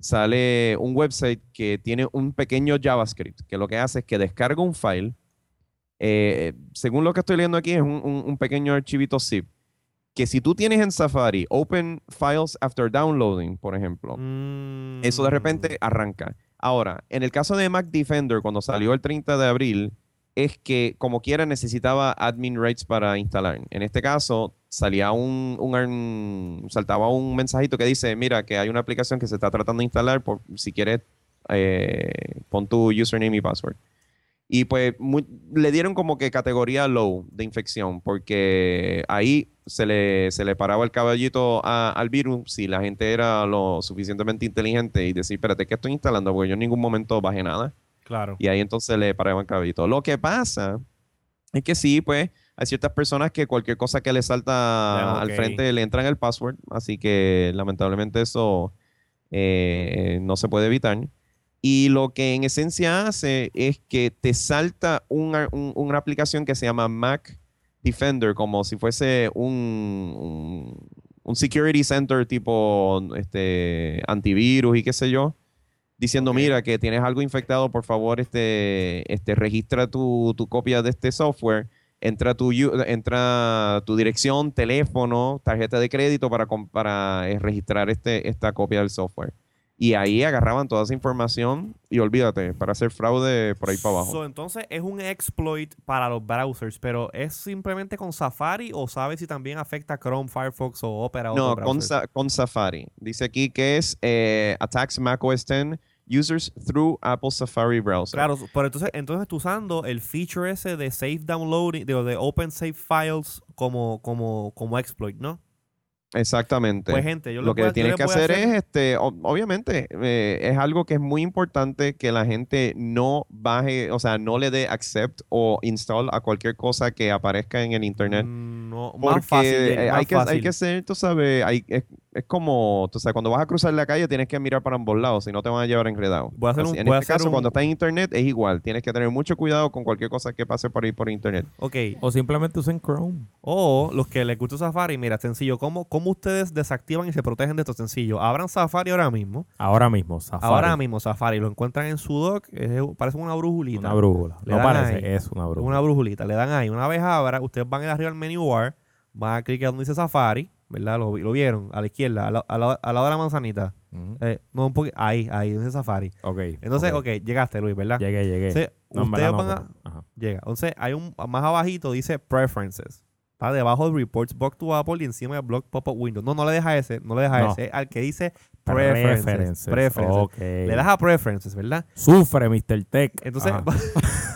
sale un website que tiene un pequeño JavaScript, que lo que hace es que descarga un file. eh, según lo que estoy leyendo aquí, es un- un pequeño archivito zip. Que si tú tienes en Safari Open Files After Downloading, por ejemplo, eso de repente Mm. arranca. Ahora, en el caso de Mac Defender, cuando salió el 30 de abril, es que como quiera necesitaba admin rights para instalar. En este caso, salía un, un saltaba un mensajito que dice, mira, que hay una aplicación que se está tratando de instalar, por, si quieres, eh, pon tu username y password. Y pues le dieron como que categoría low de infección, porque ahí se le, se le paraba el caballito a- al virus si la gente era lo suficientemente inteligente y decir, espérate, ¿qué estoy instalando? Porque yo en ningún momento bajé nada. Claro. Y ahí entonces le paraba el caballito. Lo que pasa es que sí, pues hay ciertas personas que cualquier cosa que le salta al frente le entran el password, así que lamentablemente eso eh, no se puede evitar. Y lo que en esencia hace es que te salta una, un- una aplicación que se llama Mac Defender, como si fuese un, un, un security center tipo este, antivirus y qué sé yo, diciendo, mira, que tienes algo infectado, por favor, este, este, registra tu, tu copia de este software, entra tu, entra tu dirección, teléfono, tarjeta de crédito para, para eh, registrar este, esta copia del software. Y ahí agarraban toda esa información y olvídate, para hacer fraude por ahí para abajo. So, entonces es un exploit para los browsers, pero ¿es simplemente con Safari o sabes si también afecta Chrome, Firefox o Opera? o No, con? Sa- con Safari. Dice aquí que es eh, Attacks Mac OS X Users through Apple Safari Browser. Claro, pero entonces, entonces tú usando el feature ese de Safe Downloading, de, de Open Save Files como, como, como exploit, ¿no? Exactamente. Pues gente, yo lo que yo tienes les que a hacer es, este, obviamente, eh, es algo que es muy importante que la gente no baje, o sea, no le dé accept o install a cualquier cosa que aparezca en el internet. Mm, No, Porque más fácil. Más hay, que, hay que ser, tú sabes, hay- es, es como, tú sabes, cuando vas a cruzar la calle tienes que mirar para ambos lados, si no te van a llevar enredado. Voy a hacer Así- un- en voy a este hacer caso, un- cuando estás en internet es igual, tienes que tener mucho cuidado con cualquier cosa que pase por ahí por internet. Ok. O simplemente usen Chrome. O los que les gusta Safari, mira, sencillo. ¿Cómo, ¿Cómo ustedes desactivan y se protegen de esto? Sencillo. Abran Safari ahora mismo. Ahora mismo, Safari. Ahora mismo Safari. Lo encuentran en su dock. es- parece una brujulita. Una brújula. Le No dan parece, ahí. es una brújula. Una brujulita. Le dan ahí. Una vez abra, ustedes van arriba al menu bar. Van a clicar donde dice Safari. ¿Verdad? Lo, vi- lo vieron. A la izquierda. Al, la- lado- de la manzanita. Eh, no, un poquito. Ahí, ahí. Dice Safari. Ok. Entonces, ok, llegaste, Luis, ¿verdad? Llegué, llegué. Entonces, No, en ustedes verdad no, van a... Llega. Entonces, hay un más abajito dice Preferences. Está debajo de Reports Box to Apple y encima de Block Pop-Up Window. No, no le deja ese, no le deja No. ese. Al que dice Preferences. Preferences. Preferences. Ok. Le das a Preferences, ¿verdad? Sufre, Mr. Tech. Entonces.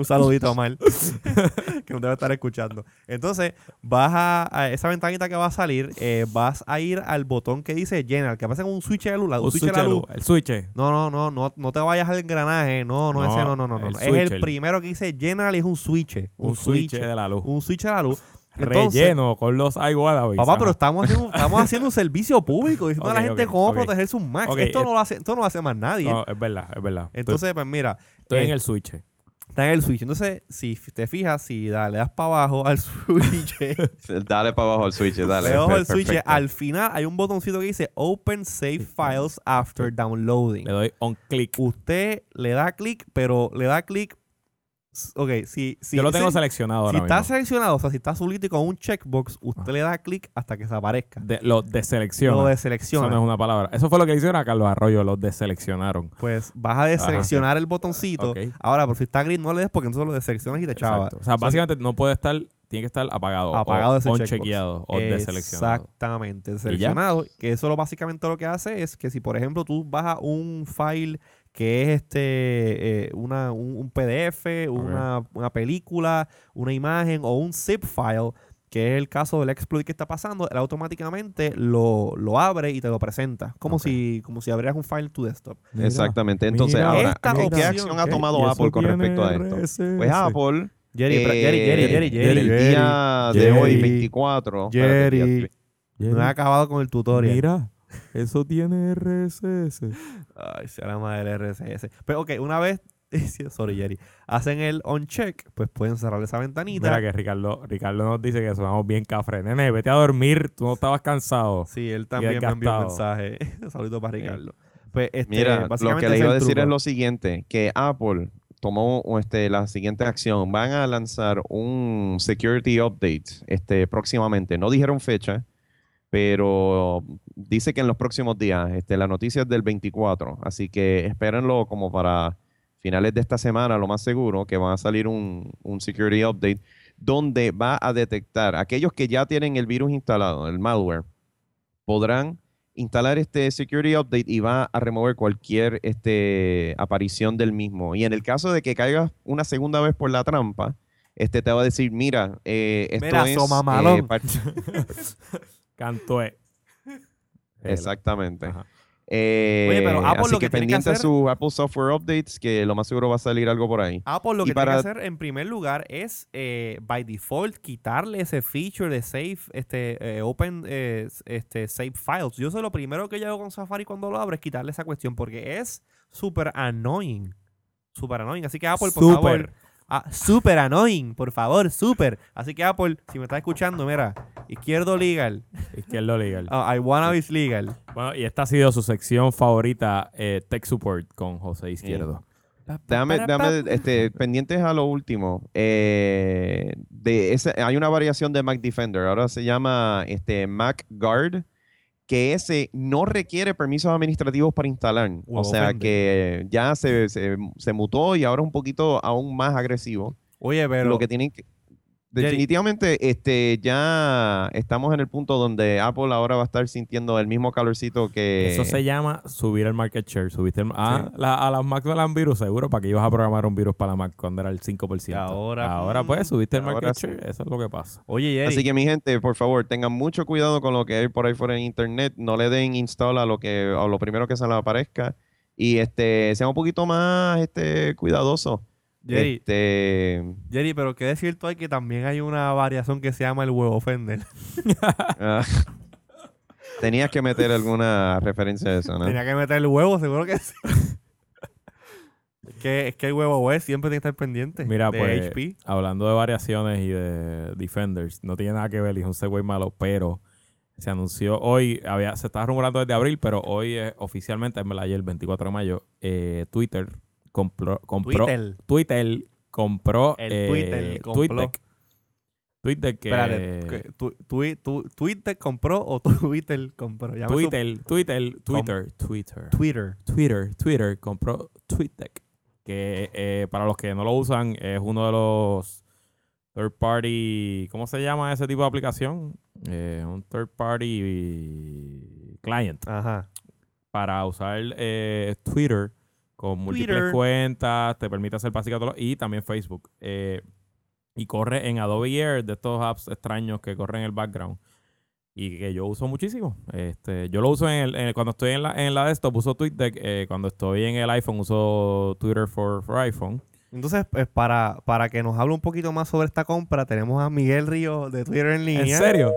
un saludito a que nos debe estar escuchando. Entonces, vas a, a esa ventanita que va a salir, eh, vas a ir al botón que dice General, que aparece como un switch de luz. la- Un Un switch de switch la de luz. luz, El switch. No, no, no, no, no te vayas al engranaje. No, no, No, ese no, no, no. no. Es el primero que dice General y es un switch. Un switch de la luz. Un switch a la luz. Entonces, Relleno con los iWannabes. Papá, pero estamos haciendo, estamos haciendo un servicio público diciendo a la gente cómo proteger sus Macs. Esto, eh, no lo hace, esto no lo hace más nadie. No, es verdad, es verdad. Entonces, pues mira, estoy eh, en el switch. Está en el switch. Entonces, si te fijas, si da- le das para abajo al switch, Dale para abajo al switch, dale. le Per- switch, al final hay un botoncito que dice Open Save Files After Downloading. Le doy on click. Usted le da clic, pero le da clic. Ok, si, si Yo lo tengo si- seleccionado Si ahora está mismo. seleccionado, o sea, si está azulito y con un checkbox, usted Ah. le da clic hasta que se aparezca. De, lo deselecciona. Lo Eso deselecciona. no es una palabra. Eso fue lo que le hicieron a Carlos Arroyo. Los deseleccionaron. Pues vas a deseleccionar el botoncito. Ahora, pero si está gris, no le des porque entonces lo deseleccionas y te. Exacto. O sea, básicamente no puede estar, tiene que estar apagado. Apagado o, ese o chequeado o deseleccionado. Exactamente, deseleccionado. Que eso lo básicamente lo que hace es que si, por ejemplo, tú bajas un file que es este eh, una, un, un PDF, una, una película, una imagen o un zip file, que es el caso del exploit que está pasando, él automáticamente lo, lo abre y te lo presenta. Como si como si abrieras un file to desktop. Exactamente. Entonces, mira, ahora, esta ¿qué, acción ha tomado Apple con respecto a esto? RSS. Pues Apple, Jerry, eh, Jerry, Jerry, Jerry, Jerry, el Jerry. día de Jerry, hoy, 24. espérate, Jerry. No he acabado con el tutorial. Mira, eso tiene RSS. Ay, sea la madre del RSS. Pero ok, una vez, sorry Jerry, hacen el on check, pues pueden cerrar esa ventanita. Mira que Ricardo, Ricardo nos dice que sonamos bien cafre. Nene, vete a dormir. Tú no estabas cansado. Sí, él también me envió un mensaje. Saludito para Ricardo. Pues, este, Mira, lo que le iba a el decir truco. es lo siguiente, que Apple tomó este, la siguiente acción. Van a lanzar un security update este, próximamente. No dijeron fecha, pero dice que en los próximos días. Este, la noticia es del 24, así que espérenlo como para finales de esta semana, lo más seguro, que va a salir un, un security update donde va a detectar aquellos que ya tienen el virus instalado, el malware, podrán instalar este security update y va a remover cualquier este, aparición del mismo. Y en el caso de que caigas una segunda vez por la trampa, este te va a decir, mira, eh, esto Mira, es... eh, par- Cantué. Exactamente. Ajá. Eh, Oye, pero Apple así lo que, que tiene que pendiente a hacer- sus Apple Software Updates, que lo más seguro va a salir algo por ahí. Apple lo Y que para- tiene que hacer en primer lugar es, eh, by default, quitarle ese feature de save, este, eh, open, eh, este, save files. Yo sé lo primero que yo hago con Safari cuando lo abro es quitarle esa cuestión porque es súper annoying. Súper annoying. Así que Apple, por favor. Ah, súper annoying, por favor, súper. Así que Apple, si me estás escuchando, mira, izquierdo legal, Izquierdo legal. ah, I wanna be legal. Bueno, y esta ha sido su sección favorita, eh, Tech Support con José Izquierdo. Déjame, déjame, este, pendientes a lo último. eh, de ese, hay una variación de Mac Defender, ahora se llama este, Mac Guard, que ese no requiere permisos administrativos para instalar. O sea ofende. que ya se, se- se mutó y ahora es un poquito aún más agresivo. Oye, pero lo que tienen que, definitivamente este, ya estamos en el punto donde Apple ahora va a estar sintiendo el mismo calorcito que... Eso se llama subir el market share. Subiste el- ah, la- a las Mac no le dan virus, seguro, para que ibas a programar un virus para la Mac cuando era el 5%. Y ahora, ahora pues, subiste el market sí. share. Eso es lo que pasa. Oye, Jerry, Así que mi gente, por favor, tengan mucho cuidado con lo que hay por ahí fuera en internet. No le den install a lo que a lo primero que se les aparezca y este sean un poquito más este cuidadosos. Jerry, Este, Jerry, pero qué decir tú hay que también hay una variación que se llama el huevo Fender. ah, tenías que meter alguna referencia a eso, ¿no? Tenía que meter el huevo, seguro que sí. es, que, es que el huevo web siempre tiene que estar pendiente. Mira, de pues, HP. hablando de variaciones y de Defenders, no tiene nada que ver, es un segue malo, pero se anunció hoy, había, se estaba rumorando desde abril, pero hoy es oficialmente, en verdad, ayer, el 24 de mayo, eh, Twitter compró, compró Twitter. Twitter compró El eh, Twitter compró. TweetDeck. TweetDeck que... Espérate, que tu, tu- tu- ¿Twitter compró o Twitter compró? Ya Twitter, Twitter, Twitter, Twitter, Twitter. Twitter, Twitter compró TweetDeck, que eh, para los que no lo usan es uno de los third party, ¿cómo se llama ese tipo de aplicación? Eh, un third party client Ajá. para usar Twitter con múltiples Twitter. cuentas, te permite hacer básicamente y también Facebook. Eh, y corre en Adobe Air, de estos apps extraños que corren en el background. Y que yo uso muchísimo. Este, yo lo uso en el, en el- cuando estoy en la, en la desktop, uso TweetDeck. Eh, cuando estoy en el iPhone, uso Twitter for, for iPhone. Entonces, pues, para, para que nos hable un poquito más sobre esta compra, tenemos a Miguel Río de Twitter en línea. ¿En serio?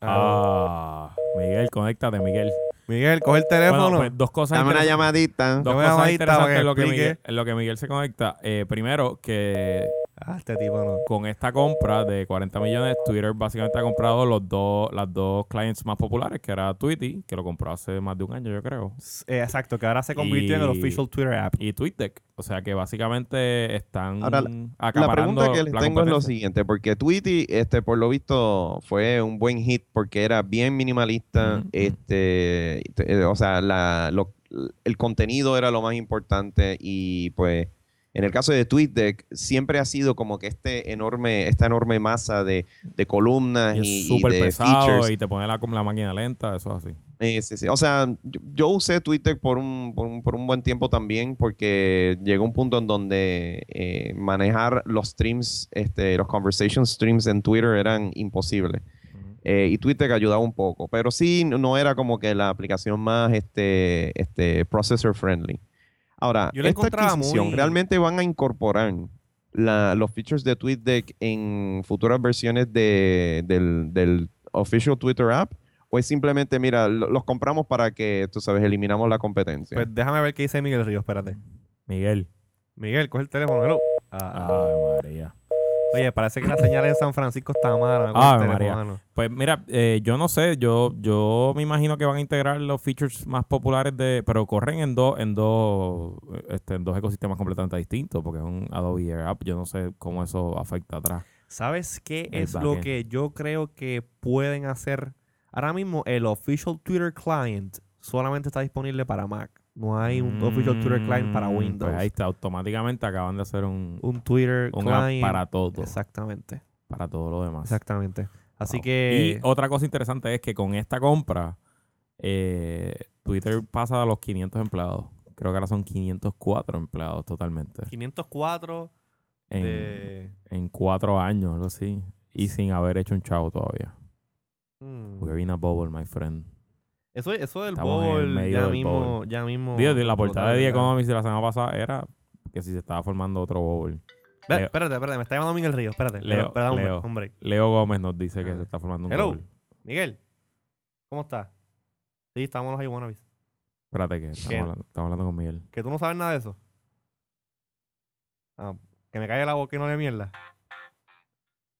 Ah, Ah, Miguel, conéctate, Miguel. Miguel, coge el teléfono. Bueno, pues, dos cosas Dame una llamadita. Dos Dame cosas interesantes en lo, que. Miguel, en lo que Miguel se conecta. Eh, primero, que Ah, este tipo no. con esta compra de 40 millones, Twitter básicamente ha comprado los dos, las dos clients más populares, que era Tweety, que lo compró hace más de un año, yo creo, Eh, exacto, que ahora se convirtió en el official Twitter app. y TweetDeck. O sea que básicamente están Ahora, La pregunta que les la tengo es lo siguiente, porque Tweety, este, por lo visto, fue un buen hit porque era bien minimalista, este, eh, o sea, la, lo- el contenido era lo más importante y pues en el caso de TweetDeck siempre ha sido como que este enorme, esta enorme masa de, de columnas Y y, y de pesado features. y te pone la, la máquina lenta, eso es así. Eh, sí, sí. O sea, yo, yo usé Twitter por un, por un, por un buen tiempo también porque llegó un punto en donde eh, manejar los streams, este, los conversation streams en Twitter eran imposibles. Eh, y Twitter ayudaba un poco, pero sí no- no era como que la aplicación más este, este, processor friendly. Ahora, Yo la esta adquisición muy- realmente van a incorporar la- los features de TweetDeck en futuras versiones de- del, del official Twitter app o es simplemente, mira, lo- los compramos para que, tú sabes, eliminamos la competencia. Pues déjame ver qué dice Miguel Río, espérate. Miguel. Miguel, coge el teléfono. hello. Ah, Ay, María. Oye, parece que la señal en San Francisco está mala. teléfono, María. Pues mira, eh, yo no sé, yo, yo me imagino que van a integrar los features más populares de, pero corren en dos, en dos, este, en dos ecosistemas completamente distintos, porque es un Adobe Air App, yo no sé cómo eso afecta atrás. ¿Sabes qué es lo que yo creo que pueden hacer? Ahora mismo el official Twitter client solamente está disponible para Mac. No hay un official Twitter client para Mm, Windows. Pues ahí está, automáticamente acaban de hacer un, un Twitter un app client. para todo, Exactamente. para todo lo demás. Exactamente. Así Wow. que Y otra cosa interesante es que con esta compra, eh, Twitter pasa a los 500 empleados. Creo que ahora son 504 empleados totalmente. 504 En, de... en cuatro años, algo así. Y sin haber hecho un chavo todavía. Mm. We're in a bubble, my friend. Eso, eso del Estamos bowl ya del mismo, bowl. ya mismo. Digo, la portada de The ya. Economist de la semana pasada era que si se estaba formando otro Leo- espérate, espérate, me está llamando Miguel Río. Espérate, Leo, espérate, hombre, Leo. hombre. Leo Gómez nos dice que se está formando un Hello. Miguel, ¿cómo estás? Sí, estamos en los iWannabes. Espérate que estamos ¿Qué? hablando, estamos hablando con Miguel. ¿Que tú no sabes nada de eso? Ah, que me caiga la boca y no le mierda.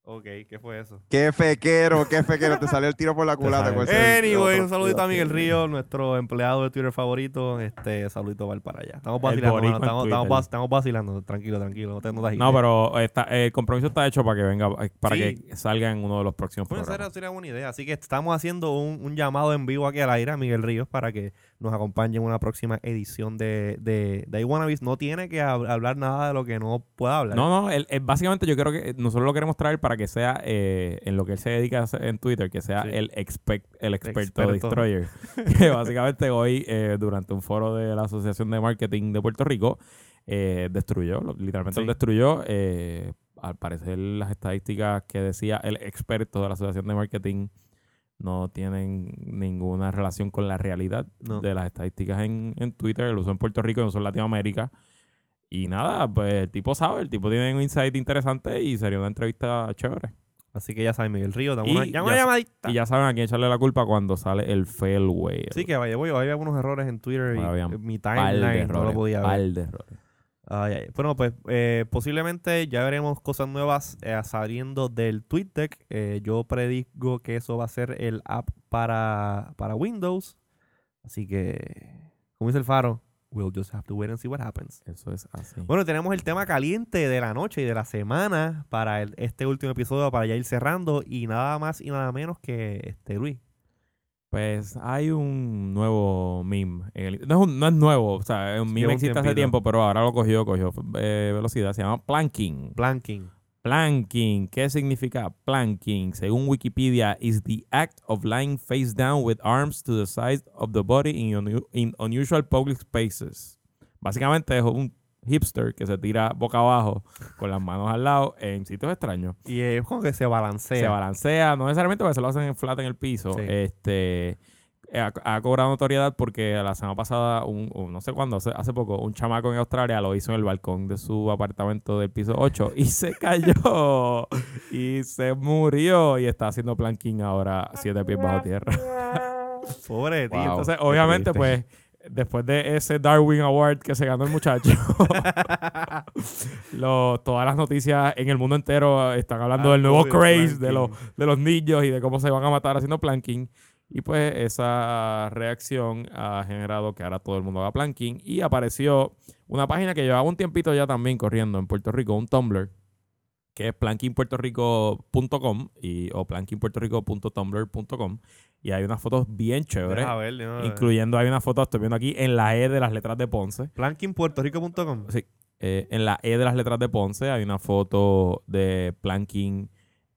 Ok, ¿qué fue eso? Qué fequero, qué fequero, te salió el tiro por la culata. Anyway, un saludito a. Miguel Río, nuestro empleado de Twitter favorito. Este, saludito va para allá. Estamos vacilando, mano, estamos, estamos, Twitter. vac- estamos vacilando. Tranquilo, tranquilo. No te, no te. No, pero está, el compromiso está hecho para que venga, eh, para Sí. que salga en uno de los próximos Puede ser, programas. sería buena idea. Así que estamos haciendo un, un llamado en vivo aquí al aire a Miguel Ríos para que nos acompañe en una próxima edición de, de, de iWannabes. No tiene que hab- hablar nada de lo que no pueda hablar. No, no, él- él- básicamente yo creo que nosotros lo queremos traer para para que sea eh, en lo que él se dedica a hacer en Twitter, que sea Sí. el, expect, el experto, Experto. destroyer. que básicamente hoy, eh, durante un foro de la Asociación de Marketing de Puerto Rico, eh, destruyó, literalmente Sí. lo destruyó. eh, al parecer las estadísticas que decía el experto de la Asociación de Marketing no tienen ninguna relación con la realidad No. de las estadísticas en, en Twitter, lo usó en Puerto Rico y lo usó en Latinoamérica. Y nada, pues el tipo sabe, el tipo tiene un insight interesante y sería una entrevista chévere. Así que ya saben, Miguel Río, dame una, llama una ya- llamadita. Y ya saben a quién echarle la culpa cuando sale el fail whale. Sí, que vaya, voy, hay algunos errores en Twitter y mi de timeline no lo podía ver. par de errores. Ay, ay. Bueno, pues eh, posiblemente ya veremos cosas nuevas eh, saliendo del TweetDeck. Eh, yo predigo que eso va a ser el app para, para Windows. Así que, como dice el faro, we'll just have to wait and see what happens. Eso es así. Bueno, tenemos el tema caliente de la noche y de la semana para el- este último episodio, para ya ir cerrando. Y nada más y nada menos que este Luis. Pues hay un nuevo meme. en el- no, es un- no es nuevo, o sea, es un meme lleva un existe hace tiempo, pero ahora lo cogió, cogió eh, velocidad. Se llama planking. Planking. Planking. ¿Qué significa planking? Según Wikipedia, is the act of lying face down with arms to the side of the body in, unu- in unusual public spaces. Básicamente es un hipster que se tira boca abajo con las manos al lado en sitios extraños. Y es como que se balancea. Se balancea, no necesariamente porque se lo hacen en flat en el piso. Sí. Este ha, ha cobrado notoriedad porque la semana pasada, un, un- no sé cuándo, hace, hace poco, un chamaco en Australia lo hizo en el balcón de su apartamento del piso 8 y se cayó y se murió y está haciendo planking ahora siete pies bajo tierra. Pobre tío. Wow. Entonces, obviamente, pues, después de ese Darwin Award que se ganó el muchacho, lo- todas las noticias en el mundo entero están hablando Ah, del nuevo craze de los, de los niños y de cómo se van a matar haciendo planking. Y pues esa reacción ha generado que ahora todo el mundo haga planking. Y apareció una página que llevaba un tiempito ya también corriendo en Puerto Rico, un Tumblr, que es plankingpuertorico.com y, o plankingpuertorico.tumblr.com. Y hay unas fotos bien chéveres. Ver, no, Incluyendo, hay una foto, estoy viendo aquí, en la E de las letras de Ponce. Plankingpuertorico.com. Sí. Eh, en la E de las letras de Ponce hay una foto de planking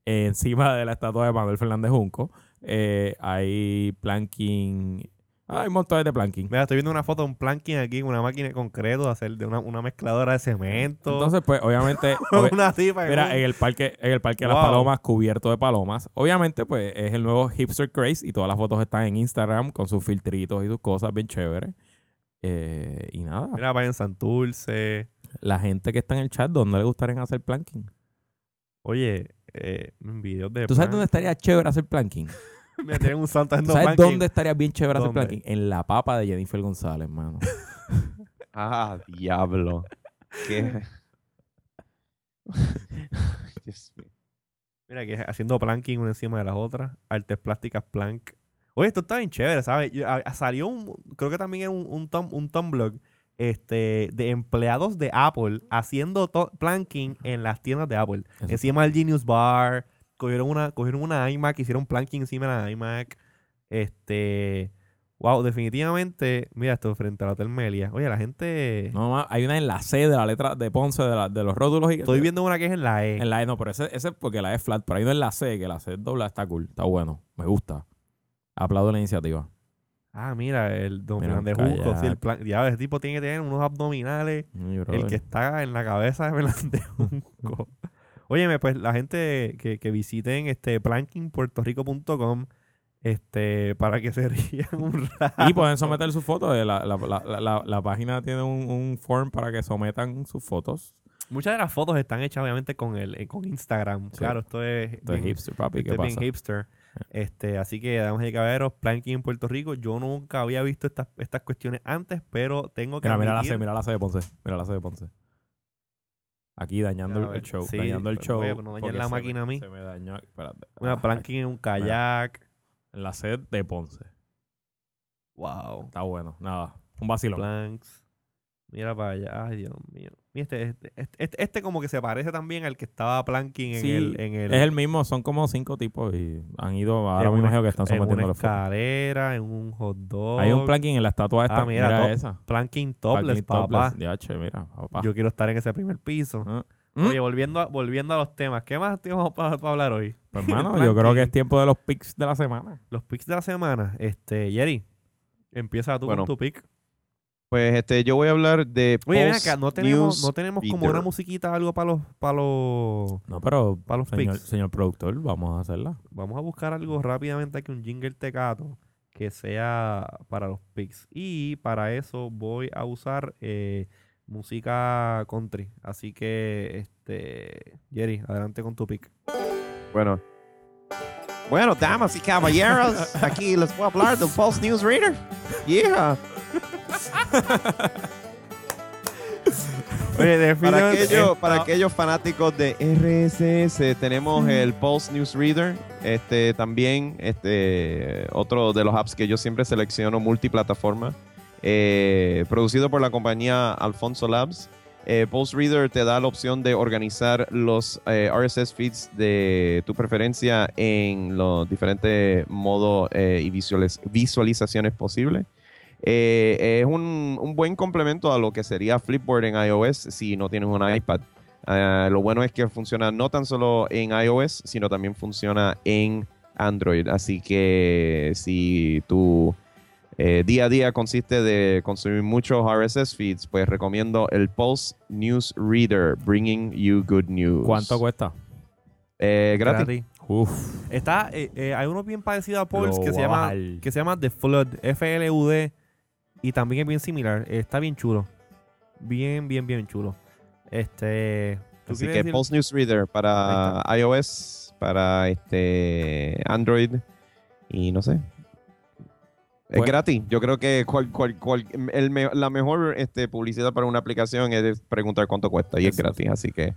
encima de la estatua de Manuel Fernández Junco. Eh, hay planking. Hay montones de planking. Mira, estoy viendo una foto de un planking aquí, una máquina de concreto, hacer de una, una mezcladora de cemento. Entonces, pues, obviamente. obvi- una tipa en Mira, en el parque, en el parque de Wow. las palomas, cubierto de palomas. Obviamente, pues, es el nuevo hipster craze y todas las fotos están en Instagram con sus filtritos y sus cosas bien chéveres. Eh, y nada. Mira, para en Santurce. La gente que está en el chat, ¿dónde le gustaría hacer planking? Oye, eh, videos de ¿Tú sabes dónde estaría chévere hacer planking? Tienen un santo ¿Tú haciendo ¿Sabes planking. dónde estaría bien chévere hacer planking? En la papa de Jennifer González, mano. Ah, diablo. ¿Qué? Dios mío. Mira, que haciendo planking una encima de las otras. Artes plásticas plank. Oye, esto está bien chévere, ¿sabes? Yo- a- a- salió un, creo que también era un, un, un Tumblr este, de empleados de Apple haciendo planking en las tiendas de Apple. Eso Encima del Genius Bar. Cogieron una, cogieron una iMac, hicieron planking encima de la iMac. Este. Wow, definitivamente. Mira esto frente al Hotel Melia. Oye, la gente. No, ma, hay una en la C de la letra de Ponce, de, la- de los rótulos. Y, Estoy viendo una que es en la E. En la E, no, pero ese, ese es porque la E es flat. Pero hay una en la C, que la C es dobla, está cool, está bueno. Me gusta. Aplaudo la iniciativa. Ah, mira, el Don Fernández Junco. Sí, el plan, ya, ese tipo tiene que tener unos abdominales. El que está en la cabeza de Fernández Junco. Óyeme, pues la gente que, que visiten este plankingpuertorico.com este, para que se rían un rato. Y pueden someter sus fotos. eh, La, la, la, la, página tiene un, un form para que sometan sus fotos. Muchas de las fotos están hechas obviamente con el eh, con Instagram. Sí. Claro, esto es, Esto es bien- hipster, papi. esto ¿Qué es bien pasa? hipster. Este, así que, damas y caballeros, Planking en Puerto Rico. Yo nunca había visto estas, estas cuestiones antes, pero tengo que Mira, mira la C, mira la C de Ponce. Mira la C de Ponce. Aquí dañando el, show. sí, dañando el pues, show. no porque la se me- máquina a mí. Se me dañó. Espérate. Mira, Planking en un kayak. En la C de Ponce. Wow. Está bueno. Nada. Un vacilón. Planks. Mira para allá. Ay, Dios mío. Este, este, este, este- este como que se parece también al que estaba planking en Sí, el... En el Es el mismo, son como cinco tipos y han ido, ahora en me una imagino que están en una sometiendo los fotos. escalera, en un hot dog. Hay un planking en la estatua esta, Ah, mira, mira, top- esa. Planking topless, Planking papá. topless. Ya, che, mira, papá. Yo quiero estar en ese primer piso. Ah. ¿Mm? Oye, volviendo a, volviendo a los temas, ¿qué más tenemos para hablar hoy? Pues, hermano, yo creo que- que es tiempo de los picks de la semana. Los picks de la semana. Este, Jerry, empieza tú Bueno. con tu pick. Pues este, yo voy a hablar de Oye, ven acá, no tenemos, no tenemos como una musiquita, algo para los, para los, No, pero, para los señor, picks. señor productor, vamos a hacerla. Vamos a buscar algo rápidamente aquí, un jingle tecato que sea para los picks. Y para eso voy a usar eh, música country. Así que, este, Jerry, adelante con tu pick. Bueno. Bueno, damas y caballeros, aquí les voy a hablar del Pulse News Reader. Yeah. Oye, Para, esto- aquellos fanáticos de RSS, tenemos el Pulse News Reader. Este también, este otro de los apps que yo siempre selecciono multiplataforma. eh, producido por la compañía Alfonso Labs. Eh, Pulse Reader te da la opción de organizar los eh, RSS feeds de tu preferencia en los diferentes modos eh, y visualiz- visualizaciones posibles. Eh, es un, un buen complemento a lo que sería Flipboard en iOS si no tienes un iPad. Ah, lo bueno es que funciona no tan solo en iOS, sino también funciona en Android. Así que si tu eh, día a día consiste de consumir muchos RSS feeds, pues recomiendo el Pulse News Reader, bringing you good news. ¿Cuánto cuesta? Eh, gratis. Gratis. Uf. Está, eh, eh, hay uno bien parecido a Pulse que se llama que se llama The Flood, F-L-U-D, y también es bien similar. Está bien chulo. Bien, bien, bien chulo. Este. ¿tú Así que decir- Pulse News Reader para iOS, para este Android y no sé. Es Pues- gratis. Yo creo que cual, cual, cual- el me- la mejor este, publicidad para una aplicación es preguntar cuánto cuesta y es Eso. gratis. Así que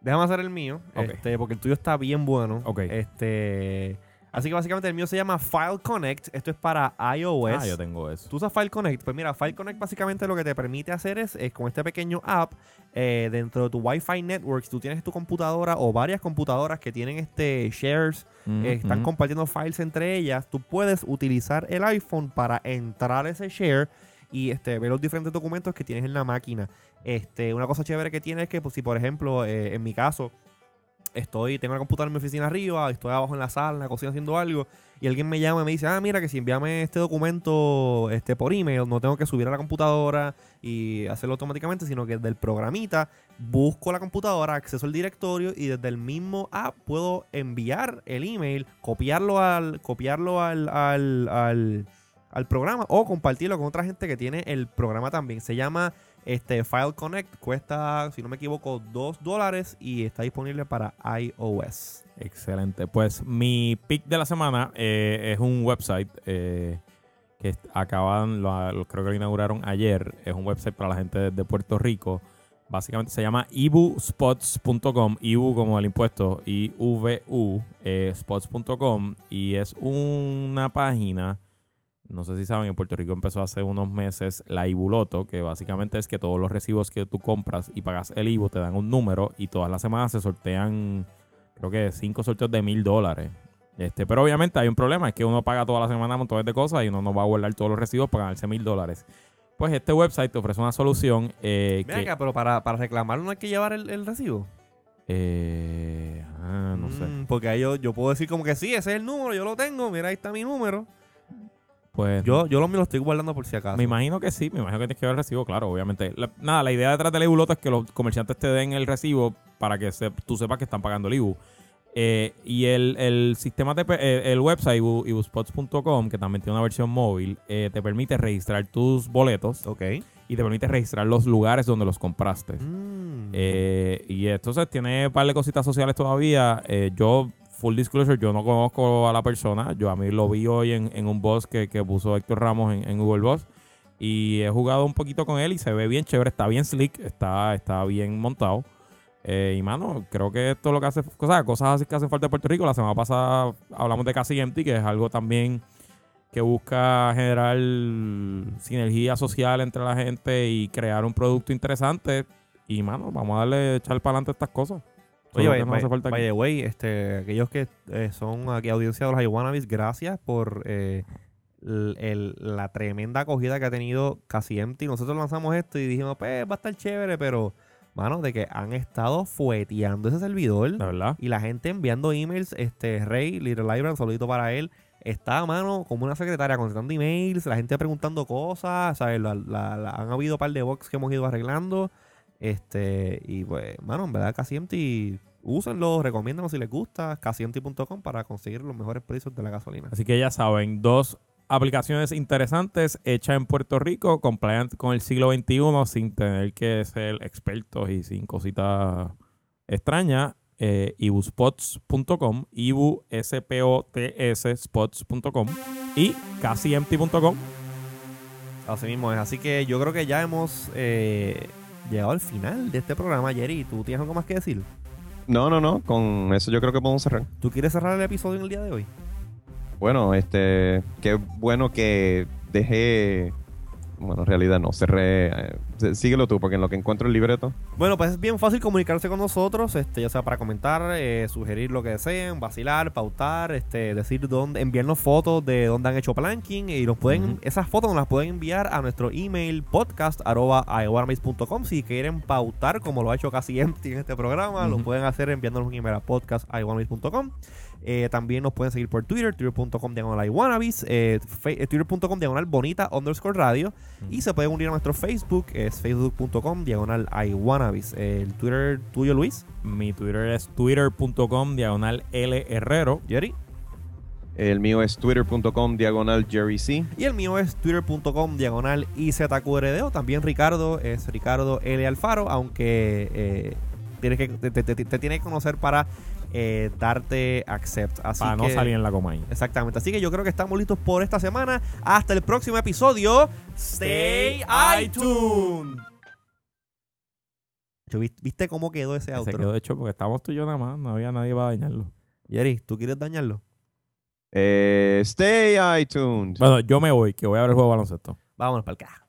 Déjame hacer el mío, este, porque el tuyo está bien bueno. Ok. Este, así que básicamente el mío se llama File Connect. Esto es para iOS. Ah, yo tengo eso. ¿Tú usas File Connect? Pues mira, File Connect básicamente lo que te permite hacer es, es con este pequeño app, eh, dentro de tu Wi-Fi network, si tú tienes tu computadora o varias computadoras que tienen este shares, Mm, eh, están mm. compartiendo files entre ellas, tú puedes utilizar el iPhone para entrar a ese share y este, ver los diferentes documentos que tienes en la máquina. Este, una cosa chévere que tiene es que, pues, si por ejemplo, eh, en mi caso, estoy, tengo la computadora en mi oficina arriba, estoy abajo en la sala, en la cocina haciendo algo, y alguien me llama y me dice, ah, mira, que si envíame este documento este, por email, no tengo que subir a la computadora y hacerlo automáticamente, sino que del programita busco la computadora, acceso al directorio y desde el mismo app puedo enviar el email, copiarlo al, copiarlo al, al, al, al programa o compartirlo con otra gente que tiene el programa también. Se llama este File Connect, cuesta, si no me equivoco, 2 dólares y está disponible para iOS. Excelente. Pues mi pick de la semana eh, es un website eh, que acaban, lo, creo que lo inauguraron ayer. Es un website para la gente de Puerto Rico. Básicamente se llama ibuspots.com, ibu como el impuesto, I-V-U, eh, spots.com. Y es una página, no sé si saben, en Puerto Rico empezó hace unos meses la Ibuloto, que básicamente es que todos los recibos que tú compras y pagas el Ibu te dan un número y todas las semanas se sortean creo que cinco sorteos de mil dólares. Este, pero obviamente hay un problema, es que uno paga toda la semana montones de cosas y uno no va a guardar todos los recibos para ganarse mil dólares. Pues este website te ofrece una solución eh, Ven que... acá, pero para, para reclamar no hay que llevar el, el recibo. eh, ah, no sé. Mm, Porque ahí yo, yo puedo decir como que sí, ese es el número, yo lo tengo, mira, ahí está mi número. Pues Yo, yo lo mío lo estoy guardando por si acaso. me imagino que sí, me imagino que tienes que ver el recibo, claro, obviamente. La- nada, la idea detrás del Ibulota es que los comerciantes te den el recibo para que se- tú sepas que están pagando el Ibu. Eh, y el, el sistema, de, pe- eh, el website ibu- ibuspots.com, que también tiene una versión móvil, eh, te permite registrar tus boletos Ok. y te permite registrar los lugares donde los compraste. Mm. Y entonces tiene un par de cositas sociales todavía. Yo, full disclosure, yo no conozco a la persona. Yo a mí lo vi hoy en, un boss que, que puso Héctor Ramos en, en Google Boss. Y he jugado un poquito con él y se ve bien chévere. Está bien slick, está, está bien montado. Eh, y mano, creo que esto es lo que hace, cosas, cosas así que hacen falta en Puerto Rico. La semana pasada hablamos de Casi Empty, que es algo también que busca generar sinergia social entre la gente y crear un producto interesante. Y mano, vamos a darle echar para adelante estas cosas. Oye, que nos hace falta the way, este, aquellos que eh, son aquí audiencia de los Iwanabis, gracias por eh, el- el- la tremenda acogida que ha tenido Casi Empty. Nosotros lanzamos esto y dijimos, pues va a estar chévere, pero mano, de que han estado fueteando ese servidor. De verdad. Y la gente enviando emails, este Rey, Little Library, un saludito para él. Está, mano, como una secretaria contestando emails, la gente preguntando cosas, ¿sabes? La- la- la- han habido un par de bugs que hemos ido arreglando. Este, y pues, mano, en verdad, casi empty, úsenlo, recomiéndanos si les gusta, casiempty.com para conseguir los mejores precios de la gasolina. Así que ya saben, dos aplicaciones interesantes hechas en Puerto Rico, compliant con el siglo XXI, sin tener que ser expertos y sin cositas extrañas. Eh, ibuspots.com, ibu s p o t s spots.com y casiempty.com. Así mismo es. Así que yo creo que ya hemos eh, llegado al final de este programa, Jerry. ¿Tú tienes algo más que decir? No, no, no. Con eso yo creo que podemos cerrar. ¿Tú quieres cerrar el episodio en el día de hoy? Bueno, este, qué bueno que dejé. Bueno, en realidad no, cerré. eh, sí- síguelo tú, porque en lo que encuentro el libreto. Bueno, pues es bien fácil comunicarse con nosotros, este, ya sea para comentar, eh, sugerir lo que deseen, vacilar, pautar, este, decir dónde, enviarnos fotos de dónde han hecho planking y nos pueden, esas fotos nos las pueden enviar a nuestro email podcast arroba si quieren pautar como lo ha hecho casi empty en este programa, lo pueden hacer enviándonos un email a podcast. Eh, también nos pueden seguir por Twitter, twitter.com diagonal iWannabes, eh, eh, twitter.com diagonal bonita underscore radio. Y se pueden unir a nuestro Facebook, es facebook.com diagonal iWannabes. El Twitter tuyo, Luis, Mi Twitter es twitter.com diagonal L Herrero. Jerry. El mío es twitter.com diagonal Jerry C. Y el mío es twitter.com diagonal IZQRD. También Ricardo es Ricardo L Alfaro, aunque eh, tienes que, te, te- te- te tiene que conocer para eh, darte accept. Así Para no salir en la coma ahí. Exactamente. Así que yo creo que estamos listos por esta semana. Hasta el próximo episodio. Stay iTunes. ¿Viste cómo quedó ese Se outro? quedó hecho porque estábamos tú y yo nada más. No había nadie para dañarlo. Jerry, ¿tú quieres dañarlo? Eh, stay iTunes. Bueno, yo me voy, que voy a ver el juego de baloncesto. Vámonos para el carajo.